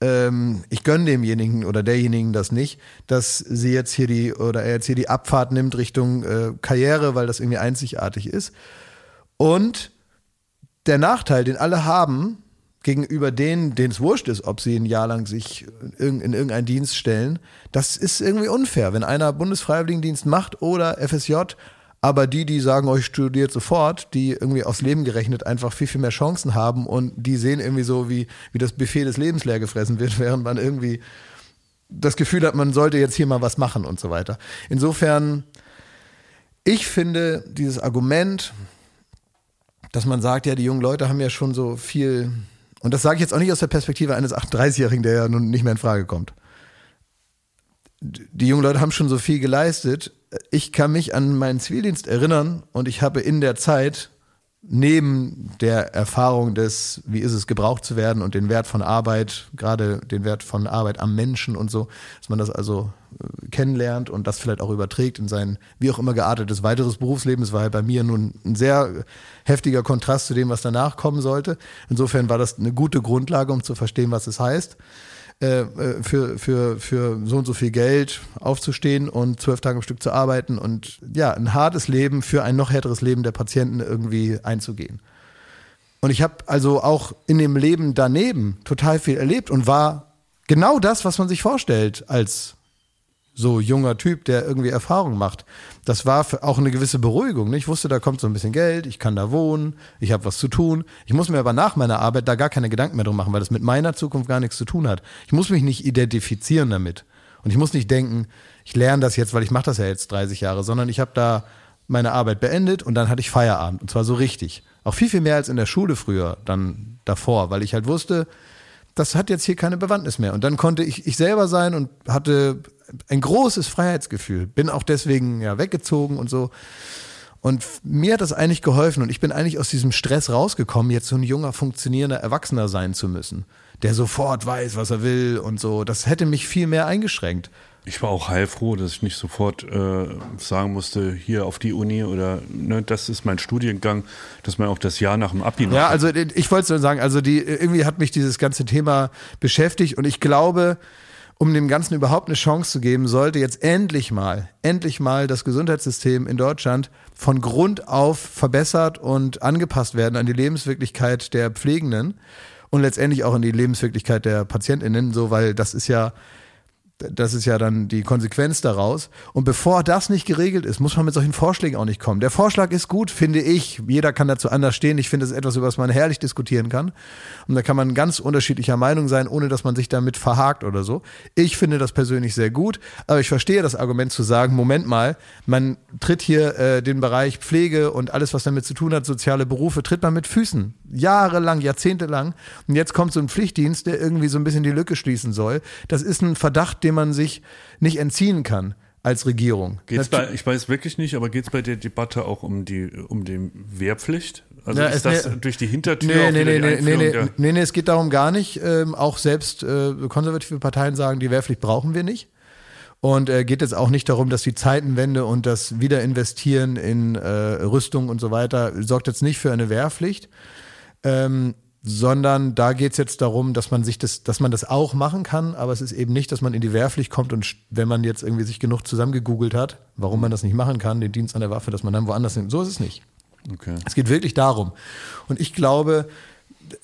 [SPEAKER 1] ähm, ich gönne demjenigen oder derjenigen das nicht, dass sie jetzt hier die oder er jetzt hier die Abfahrt nimmt Richtung äh, Karriere, weil das irgendwie einzigartig ist. Und der Nachteil, den alle haben, gegenüber denen, denen es wurscht ist, ob sie ein Jahr lang sich in, in irgendeinen Dienst stellen, das ist irgendwie unfair. Wenn einer Bundesfreiwilligendienst macht oder FSJ, aber die, die sagen, euch studiert sofort, die irgendwie aufs Leben gerechnet einfach viel, viel mehr Chancen haben und die sehen irgendwie so, wie, wie das Buffet des Lebens leer gefressen wird, während man irgendwie das Gefühl hat, man sollte jetzt hier mal was machen und so weiter. Insofern, ich finde dieses Argument, dass man sagt, ja, die jungen Leute haben ja schon so viel und das sage ich jetzt auch nicht aus der Perspektive eines 38-Jährigen, der ja nun nicht mehr in Frage kommt. Die jungen Leute haben schon so viel geleistet. Ich kann mich an meinen Zivildienst erinnern und ich habe in der Zeit neben der Erfahrung des, wie ist es, gebraucht zu werden und den Wert von Arbeit, gerade den Wert von Arbeit am Menschen und so, dass man das also äh, kennenlernt und das vielleicht auch überträgt in sein, wie auch immer geartetes weiteres Berufsleben. Es war halt bei mir nun ein sehr heftiger Kontrast zu dem, was danach kommen sollte. Insofern war das eine gute Grundlage, um zu verstehen, was es heißt. Äh, äh, für, für, für so und so viel Geld aufzustehen und zwölf Tage am Stück zu arbeiten und ja, ein hartes Leben für ein noch härteres Leben der Patienten irgendwie einzugehen. Und ich habe also auch in dem Leben daneben total viel erlebt und war genau das, was man sich vorstellt als so junger Typ, der irgendwie Erfahrung macht. Das war auch eine gewisse Beruhigung. Ne? Ich wusste, da kommt so ein bisschen Geld, ich kann da wohnen, ich habe was zu tun. Ich muss mir aber nach meiner Arbeit da gar keine Gedanken mehr drum machen, weil das mit meiner Zukunft gar nichts zu tun hat. Ich muss mich nicht identifizieren damit. Und ich muss nicht denken, ich lerne das jetzt, weil ich mache das ja jetzt 30 Jahre, sondern ich habe da meine Arbeit beendet und dann hatte ich Feierabend. Und zwar so richtig. Auch viel, viel mehr als in der Schule früher, dann davor, weil ich halt wusste, das hat jetzt hier keine Bewandtnis mehr. Und dann konnte ich ich selber sein und hatte ein großes Freiheitsgefühl. Bin auch deswegen ja weggezogen und so. Und mir hat das eigentlich geholfen und ich bin eigentlich aus diesem Stress rausgekommen, jetzt so ein junger, funktionierender Erwachsener sein zu müssen, der sofort weiß, was er will und so. Das hätte mich viel mehr eingeschränkt.
[SPEAKER 3] Ich war auch heilfroh, dass ich nicht sofort äh, sagen musste, hier auf die Uni oder ne, das ist mein Studiengang, dass man auch das Jahr nach dem Abi noch
[SPEAKER 1] Ja, also ich wollte sagen, also die irgendwie hat mich dieses ganze Thema beschäftigt und ich glaube, um dem Ganzen überhaupt eine Chance zu geben, sollte jetzt endlich mal, endlich mal das Gesundheitssystem in Deutschland von Grund auf verbessert und angepasst werden an die Lebenswirklichkeit der Pflegenden und letztendlich auch an die Lebenswirklichkeit der PatientInnen, so, weil das ist ja das ist ja dann die Konsequenz daraus. Und bevor das nicht geregelt ist, muss man mit solchen Vorschlägen auch nicht kommen. Der Vorschlag ist gut, finde ich. Jeder kann dazu anders stehen. Ich finde, es ist etwas, über das man herrlich diskutieren kann. Und da kann man ganz unterschiedlicher Meinung sein, ohne dass man sich damit verhakt oder so. Ich finde das persönlich sehr gut. Aber ich verstehe das Argument zu sagen, Moment mal, man tritt hier äh, den Bereich Pflege und alles, was damit zu tun hat, soziale Berufe, tritt man mit Füßen. Jahrelang, jahrzehntelang. Und jetzt kommt so ein Pflichtdienst, der irgendwie so ein bisschen die Lücke schließen soll. Das ist ein Verdacht, den dem man sich nicht entziehen kann als Regierung.
[SPEAKER 3] Geht's bei, ich weiß wirklich nicht, aber geht es bei der Debatte auch um die um die Wehrpflicht? Also ja, ist das ne, durch die Hintertür?
[SPEAKER 1] Nee, nee, nee, nee, nee, nee, nee, nee, es geht darum gar nicht. Ähm, auch selbst äh, konservative Parteien sagen, die Wehrpflicht brauchen wir nicht. Und äh, geht jetzt auch nicht darum, dass die Zeitenwende und das Wiederinvestieren in äh, Rüstung und so weiter sorgt jetzt nicht für eine Wehrpflicht. Ähm, sondern da geht es jetzt darum, dass man sich das, dass man das auch machen kann, aber es ist eben nicht, dass man in die Wehrpflicht kommt und wenn man jetzt irgendwie sich genug zusammengegoogelt hat, warum man das nicht machen kann, den Dienst an der Waffe, dass man dann woanders nimmt. So ist es nicht. Okay. Es geht wirklich darum. Und ich glaube,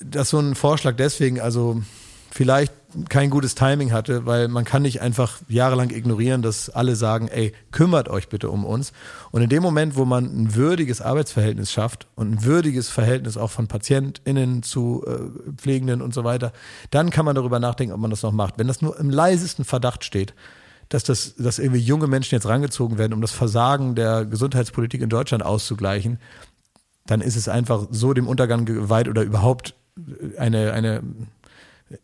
[SPEAKER 1] dass so ein Vorschlag deswegen, also vielleicht kein gutes Timing hatte, weil man kann nicht einfach jahrelang ignorieren, dass alle sagen, ey, kümmert euch bitte um uns. Und in dem Moment, wo man ein würdiges Arbeitsverhältnis schafft und ein würdiges Verhältnis auch von PatientInnen zu äh, Pflegenden und so weiter, dann kann man darüber nachdenken, ob man das noch macht. Wenn das nur im leisesten Verdacht steht, dass das, dass irgendwie junge Menschen jetzt rangezogen werden, um das Versagen der Gesundheitspolitik in Deutschland auszugleichen, dann ist es einfach so dem Untergang geweiht oder überhaupt eine, eine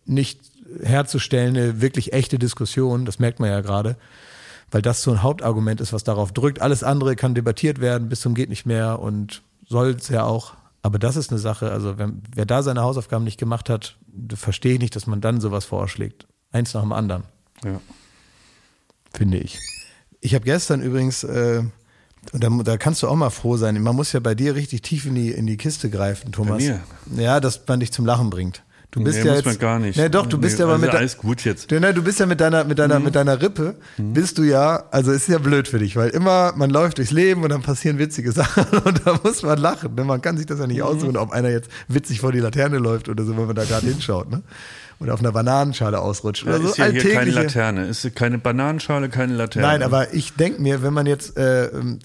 [SPEAKER 1] nicht herzustellen, wirklich echte Diskussion, das merkt man ja gerade, weil das so ein Hauptargument ist, was darauf drückt. Alles andere kann debattiert werden bis zum geht nicht mehr und soll es ja auch. Aber das ist eine Sache, also wenn, wer da seine Hausaufgaben nicht gemacht hat, verstehe ich nicht, dass man dann sowas vorschlägt. Eins nach dem anderen. Ja. Finde ich. Ich habe gestern übrigens, äh, und da, da kannst du auch mal froh sein, man muss ja bei dir richtig tief in die, in die Kiste greifen, Thomas. Bei mir? Ja, dass man dich zum Lachen bringt Du bist
[SPEAKER 3] Nee,
[SPEAKER 1] ja
[SPEAKER 3] muss
[SPEAKER 1] jetzt,
[SPEAKER 3] man gar nicht.
[SPEAKER 1] Nee, doch, du bist ja aber
[SPEAKER 3] also
[SPEAKER 1] mit,
[SPEAKER 3] alles gut jetzt.
[SPEAKER 1] Du, ne, du bist ja mit deiner, mit deiner,
[SPEAKER 3] Mhm.
[SPEAKER 1] mit deiner Rippe, bist du ja, also ist ja blöd für dich, weil immer, man läuft durchs Leben und dann passieren witzige Sachen und da muss man lachen. Ne? Man kann sich das ja
[SPEAKER 3] Mhm.
[SPEAKER 1] nicht aussuchen, ob einer jetzt witzig vor die Laterne läuft oder so, wenn man da gerade hinschaut, ne? Oder auf einer Bananenschale ausrutscht oder
[SPEAKER 3] Das
[SPEAKER 1] so.
[SPEAKER 3] ist ja hier keine Laterne. Ist keine Bananenschale, keine Laterne.
[SPEAKER 1] Nein, aber ich denke mir, wenn man jetzt äh, ähm,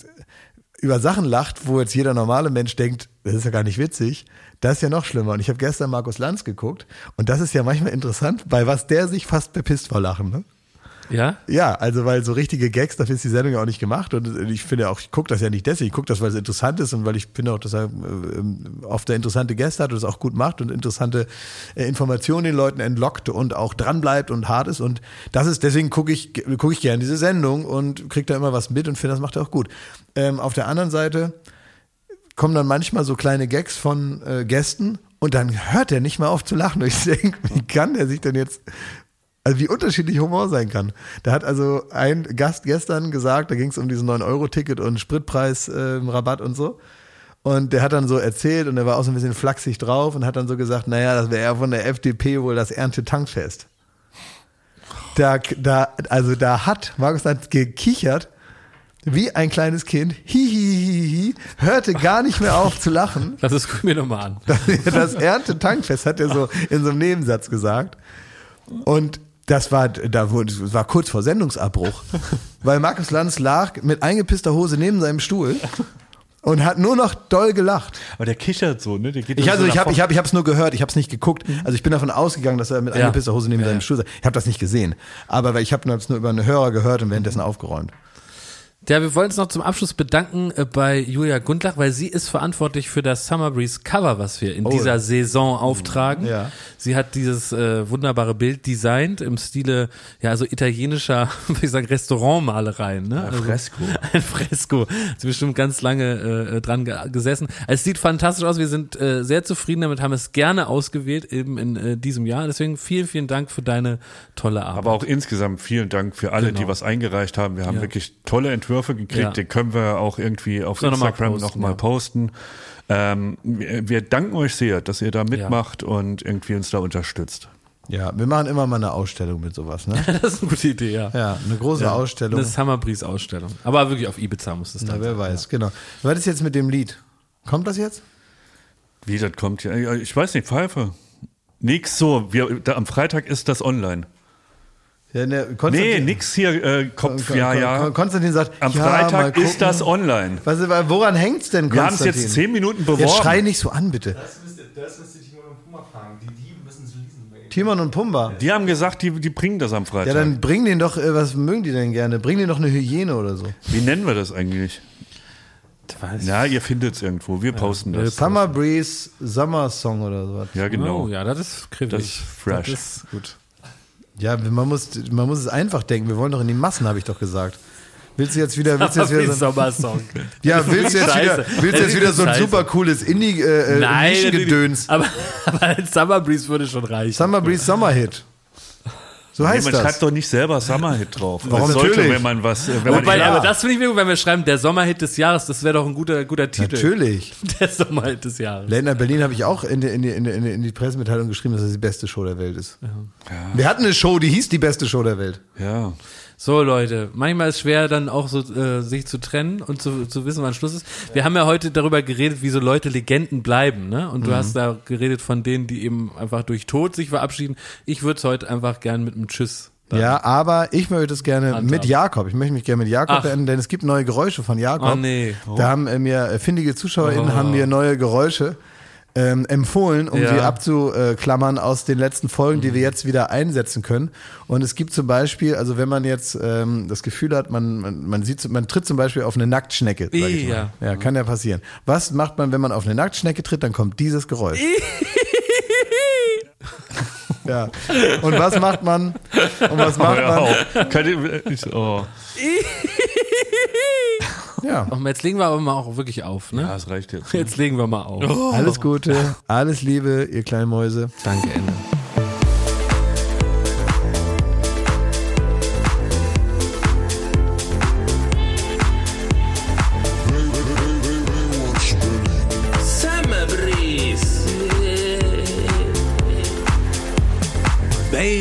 [SPEAKER 1] über Sachen lacht, wo jetzt jeder normale Mensch denkt, das ist ja gar nicht witzig, das ist ja noch schlimmer. Und ich habe gestern Markus Lanz geguckt und das ist ja manchmal interessant, bei was der sich fast bepisst vor Lachen. Ne?
[SPEAKER 2] Ja?
[SPEAKER 1] Ja, also weil so richtige Gags, dafür ist die Sendung ja auch nicht gemacht und ich finde auch, ich gucke das ja nicht deswegen, ich gucke das, weil es interessant ist und weil ich finde auch, dass er äh, oft eine interessante Gäste hat und es auch gut macht und interessante äh, Informationen den Leuten entlockt und auch dran bleibt und hart ist und das ist, deswegen gucke ich, gucke ich gerne diese Sendung und kriege da immer was mit und finde, das macht er auch gut. Ähm, auf der anderen Seite kommen dann manchmal so kleine Gags von äh, Gästen und dann hört er nicht mehr auf zu lachen. Und ich denke, wie kann der sich denn jetzt, also wie unterschiedlich Humor sein kann. Da hat also ein Gast gestern gesagt, da ging es um diesen 9-Euro-Ticket und Spritpreis-Rabatt und so. Und der hat dann so erzählt und er war auch so ein bisschen flachsig drauf und hat dann so gesagt, naja, das wäre ja von der FDP wohl das Ernte-Tankfest. Da, da, also da hat Markus Lanz gekichert, wie ein kleines Kind, hihihihi, hörte gar nicht mehr auf zu lachen.
[SPEAKER 2] Das ist, guck mir nochmal an.
[SPEAKER 1] Das Ernte-Tankfest hat er so in so einem Nebensatz gesagt. Und das war, da wurde, das war kurz vor Sendungsabbruch. Weil Markus Lanz lag mit eingepisster Hose neben seinem Stuhl und hat nur noch doll gelacht.
[SPEAKER 3] aber der kichert so, ne? Der geht
[SPEAKER 1] Ich, also,
[SPEAKER 3] so
[SPEAKER 1] ich habe ich hab, ich hab's nur gehört, ich habe es nicht geguckt. Also ich bin davon ausgegangen, dass er mit
[SPEAKER 2] Ja.
[SPEAKER 1] eingepisster Hose neben
[SPEAKER 2] Ja,
[SPEAKER 1] seinem
[SPEAKER 2] ja.
[SPEAKER 1] Stuhl saß. Ich habe das nicht gesehen. Aber ich habe es nur über einen Hörer gehört und währenddessen aufgeräumt.
[SPEAKER 2] Ja, wir wollen uns noch zum Abschluss bedanken äh, bei Julia Gundlach, weil sie ist verantwortlich für das Summer Breeze Cover, was wir in dieser Saison auftragen.
[SPEAKER 1] Ja.
[SPEAKER 2] Sie hat dieses äh, wunderbare Bild designt im Stile, ja, also italienischer, wie ich sagen, Restaurantmalereien, ne? Also,
[SPEAKER 3] Fresco.
[SPEAKER 2] ein Fresko. Hat Sie bestimmt ganz lange äh, dran ge gesessen. Es sieht fantastisch aus. Wir sind äh, sehr zufrieden damit, haben es gerne ausgewählt eben in äh, diesem Jahr. Deswegen vielen, vielen Dank für deine tolle Arbeit.
[SPEAKER 3] Aber auch insgesamt vielen Dank für alle,
[SPEAKER 2] Genau.
[SPEAKER 3] die was eingereicht haben. Wir haben
[SPEAKER 2] Ja.
[SPEAKER 3] wirklich tolle Entwürfe gekriegt.
[SPEAKER 2] Ja.
[SPEAKER 3] Die können wir auch irgendwie auf
[SPEAKER 2] noch mal
[SPEAKER 3] Instagram
[SPEAKER 2] posten,
[SPEAKER 3] nochmal
[SPEAKER 2] ja.
[SPEAKER 3] posten. Ähm, wir, wir danken euch sehr, dass ihr da mitmacht und irgendwie uns da unterstützt.
[SPEAKER 1] Ja, wir machen immer mal eine Ausstellung mit sowas, ne?
[SPEAKER 2] das ist eine gute Idee, ja.
[SPEAKER 1] Ja, eine große Ausstellung.
[SPEAKER 2] Eine Summer Breeze Ausstellung. Aber wirklich auf Ibiza muss das
[SPEAKER 1] Na,
[SPEAKER 2] dann
[SPEAKER 1] wer
[SPEAKER 2] sein.
[SPEAKER 1] weiß, genau. Was ist jetzt mit dem Lied? Kommt das jetzt?
[SPEAKER 3] Wie das kommt ja, ja, ich weiß nicht, Pfeife. Nix so, wir, da, am Freitag ist das online.
[SPEAKER 1] Ja, ne,
[SPEAKER 3] Nee,
[SPEAKER 1] Konstantin,
[SPEAKER 3] nix hier, äh, Kopf,
[SPEAKER 1] Kon-
[SPEAKER 3] ja, ja.
[SPEAKER 1] Kon- Konstantin sagt,
[SPEAKER 3] Am
[SPEAKER 1] ja,
[SPEAKER 3] Freitag ist das online.
[SPEAKER 1] Was, woran hängt's denn,
[SPEAKER 3] Wir haben es
[SPEAKER 1] Konstantin?
[SPEAKER 3] jetzt zehn Minuten beworben.
[SPEAKER 1] Jetzt schrei nicht so an, bitte.
[SPEAKER 5] Das müsste, das müsste Timon und Puma fragen. Die Diebe müssen es lesen.
[SPEAKER 1] Timon und Pumba.
[SPEAKER 3] Die haben gesagt, die, die bringen das am Freitag.
[SPEAKER 1] Ja, dann bring den doch, äh, was mögen die denn gerne? Bring den doch eine Hyäne oder so.
[SPEAKER 3] Wie nennen wir das eigentlich?
[SPEAKER 2] Weiß
[SPEAKER 3] Ja, ihr findet es irgendwo. Wir posten das.
[SPEAKER 1] Summer Breeze Summer Song oder sowas.
[SPEAKER 3] Ja, genau.
[SPEAKER 2] Oh, ja, das ist kribbelig.
[SPEAKER 3] Das ist fresh.
[SPEAKER 2] Das ist gut.
[SPEAKER 1] Ja, man muss, man muss es einfach denken. Wir wollen doch in die Massen, habe ich doch gesagt. Willst du jetzt wieder, willst du jetzt wieder so,
[SPEAKER 2] Sommersong.
[SPEAKER 1] ja, willst du jetzt wieder, willst du jetzt wieder so ein super cooles Indie, äh, äh,
[SPEAKER 2] Nein,
[SPEAKER 1] Nischengedöns?
[SPEAKER 2] aber, aber Summer Breeze würde schon reichen.
[SPEAKER 1] Summer Breeze Summer Hit. So
[SPEAKER 3] Nee,
[SPEAKER 1] heißt
[SPEAKER 3] man
[SPEAKER 1] das.
[SPEAKER 3] schreibt doch nicht selber Summerhit drauf.
[SPEAKER 1] Warum
[SPEAKER 3] das sollte,
[SPEAKER 1] natürlich?
[SPEAKER 3] wenn man was, äh, wenn man
[SPEAKER 2] Wobei,
[SPEAKER 1] klar.
[SPEAKER 2] aber das finde ich mir gut, wenn wir schreiben, der Sommerhit des Jahres, das wäre doch ein guter, guter Titel.
[SPEAKER 1] Natürlich.
[SPEAKER 2] Der Sommerhit des Jahres.
[SPEAKER 1] Länder Berlin habe ich auch in die, in, die, in, die, in die- Pressemitteilung geschrieben, dass es die beste Show der Welt ist. Wir hatten eine Show, die hieß die beste Show der Welt.
[SPEAKER 3] ja.
[SPEAKER 2] So, Leute, manchmal ist es schwer, dann auch so äh, sich zu trennen und zu, zu wissen, wann Schluss ist. Wir haben ja heute darüber geredet, wie so Leute Legenden bleiben, ne? Und du hast da geredet von denen, die eben einfach durch Tod sich verabschieden. Ich würde es heute einfach gern mit einem Tschüss.
[SPEAKER 1] Ja, aber ich möchte es gerne
[SPEAKER 2] Handhaben.
[SPEAKER 1] mit Jakob. Ich möchte mich gerne mit Jakob
[SPEAKER 2] Ach.
[SPEAKER 1] beenden, denn es gibt neue Geräusche von Jakob.
[SPEAKER 2] Oh, nee.
[SPEAKER 1] Da haben äh, mir findige ZuschauerInnen haben mir neue Geräusche ähm, empfohlen, um
[SPEAKER 2] Ja.
[SPEAKER 1] sie abzuklammern aus den letzten Folgen, die wir jetzt wieder einsetzen können. Und es gibt zum Beispiel, also wenn man jetzt ähm, das Gefühl hat, man, man, man sieht, man tritt zum Beispiel auf eine Nacktschnecke. Sag ich mal.
[SPEAKER 2] Ja.
[SPEAKER 1] ja, kann ja passieren. Was macht man, wenn man auf eine Nacktschnecke tritt? Dann kommt dieses Geräusch. ja. Und was macht man? Und was macht
[SPEAKER 3] Hör
[SPEAKER 1] man?
[SPEAKER 3] oh.
[SPEAKER 1] Ja.
[SPEAKER 2] Und jetzt legen wir aber mal auch wirklich auf, ne?
[SPEAKER 3] ja, das reicht jetzt.
[SPEAKER 2] Jetzt legen wir mal auf.
[SPEAKER 1] Alles Gute, alles Liebe, ihr kleinen Mäuse.
[SPEAKER 2] Danke, Ende.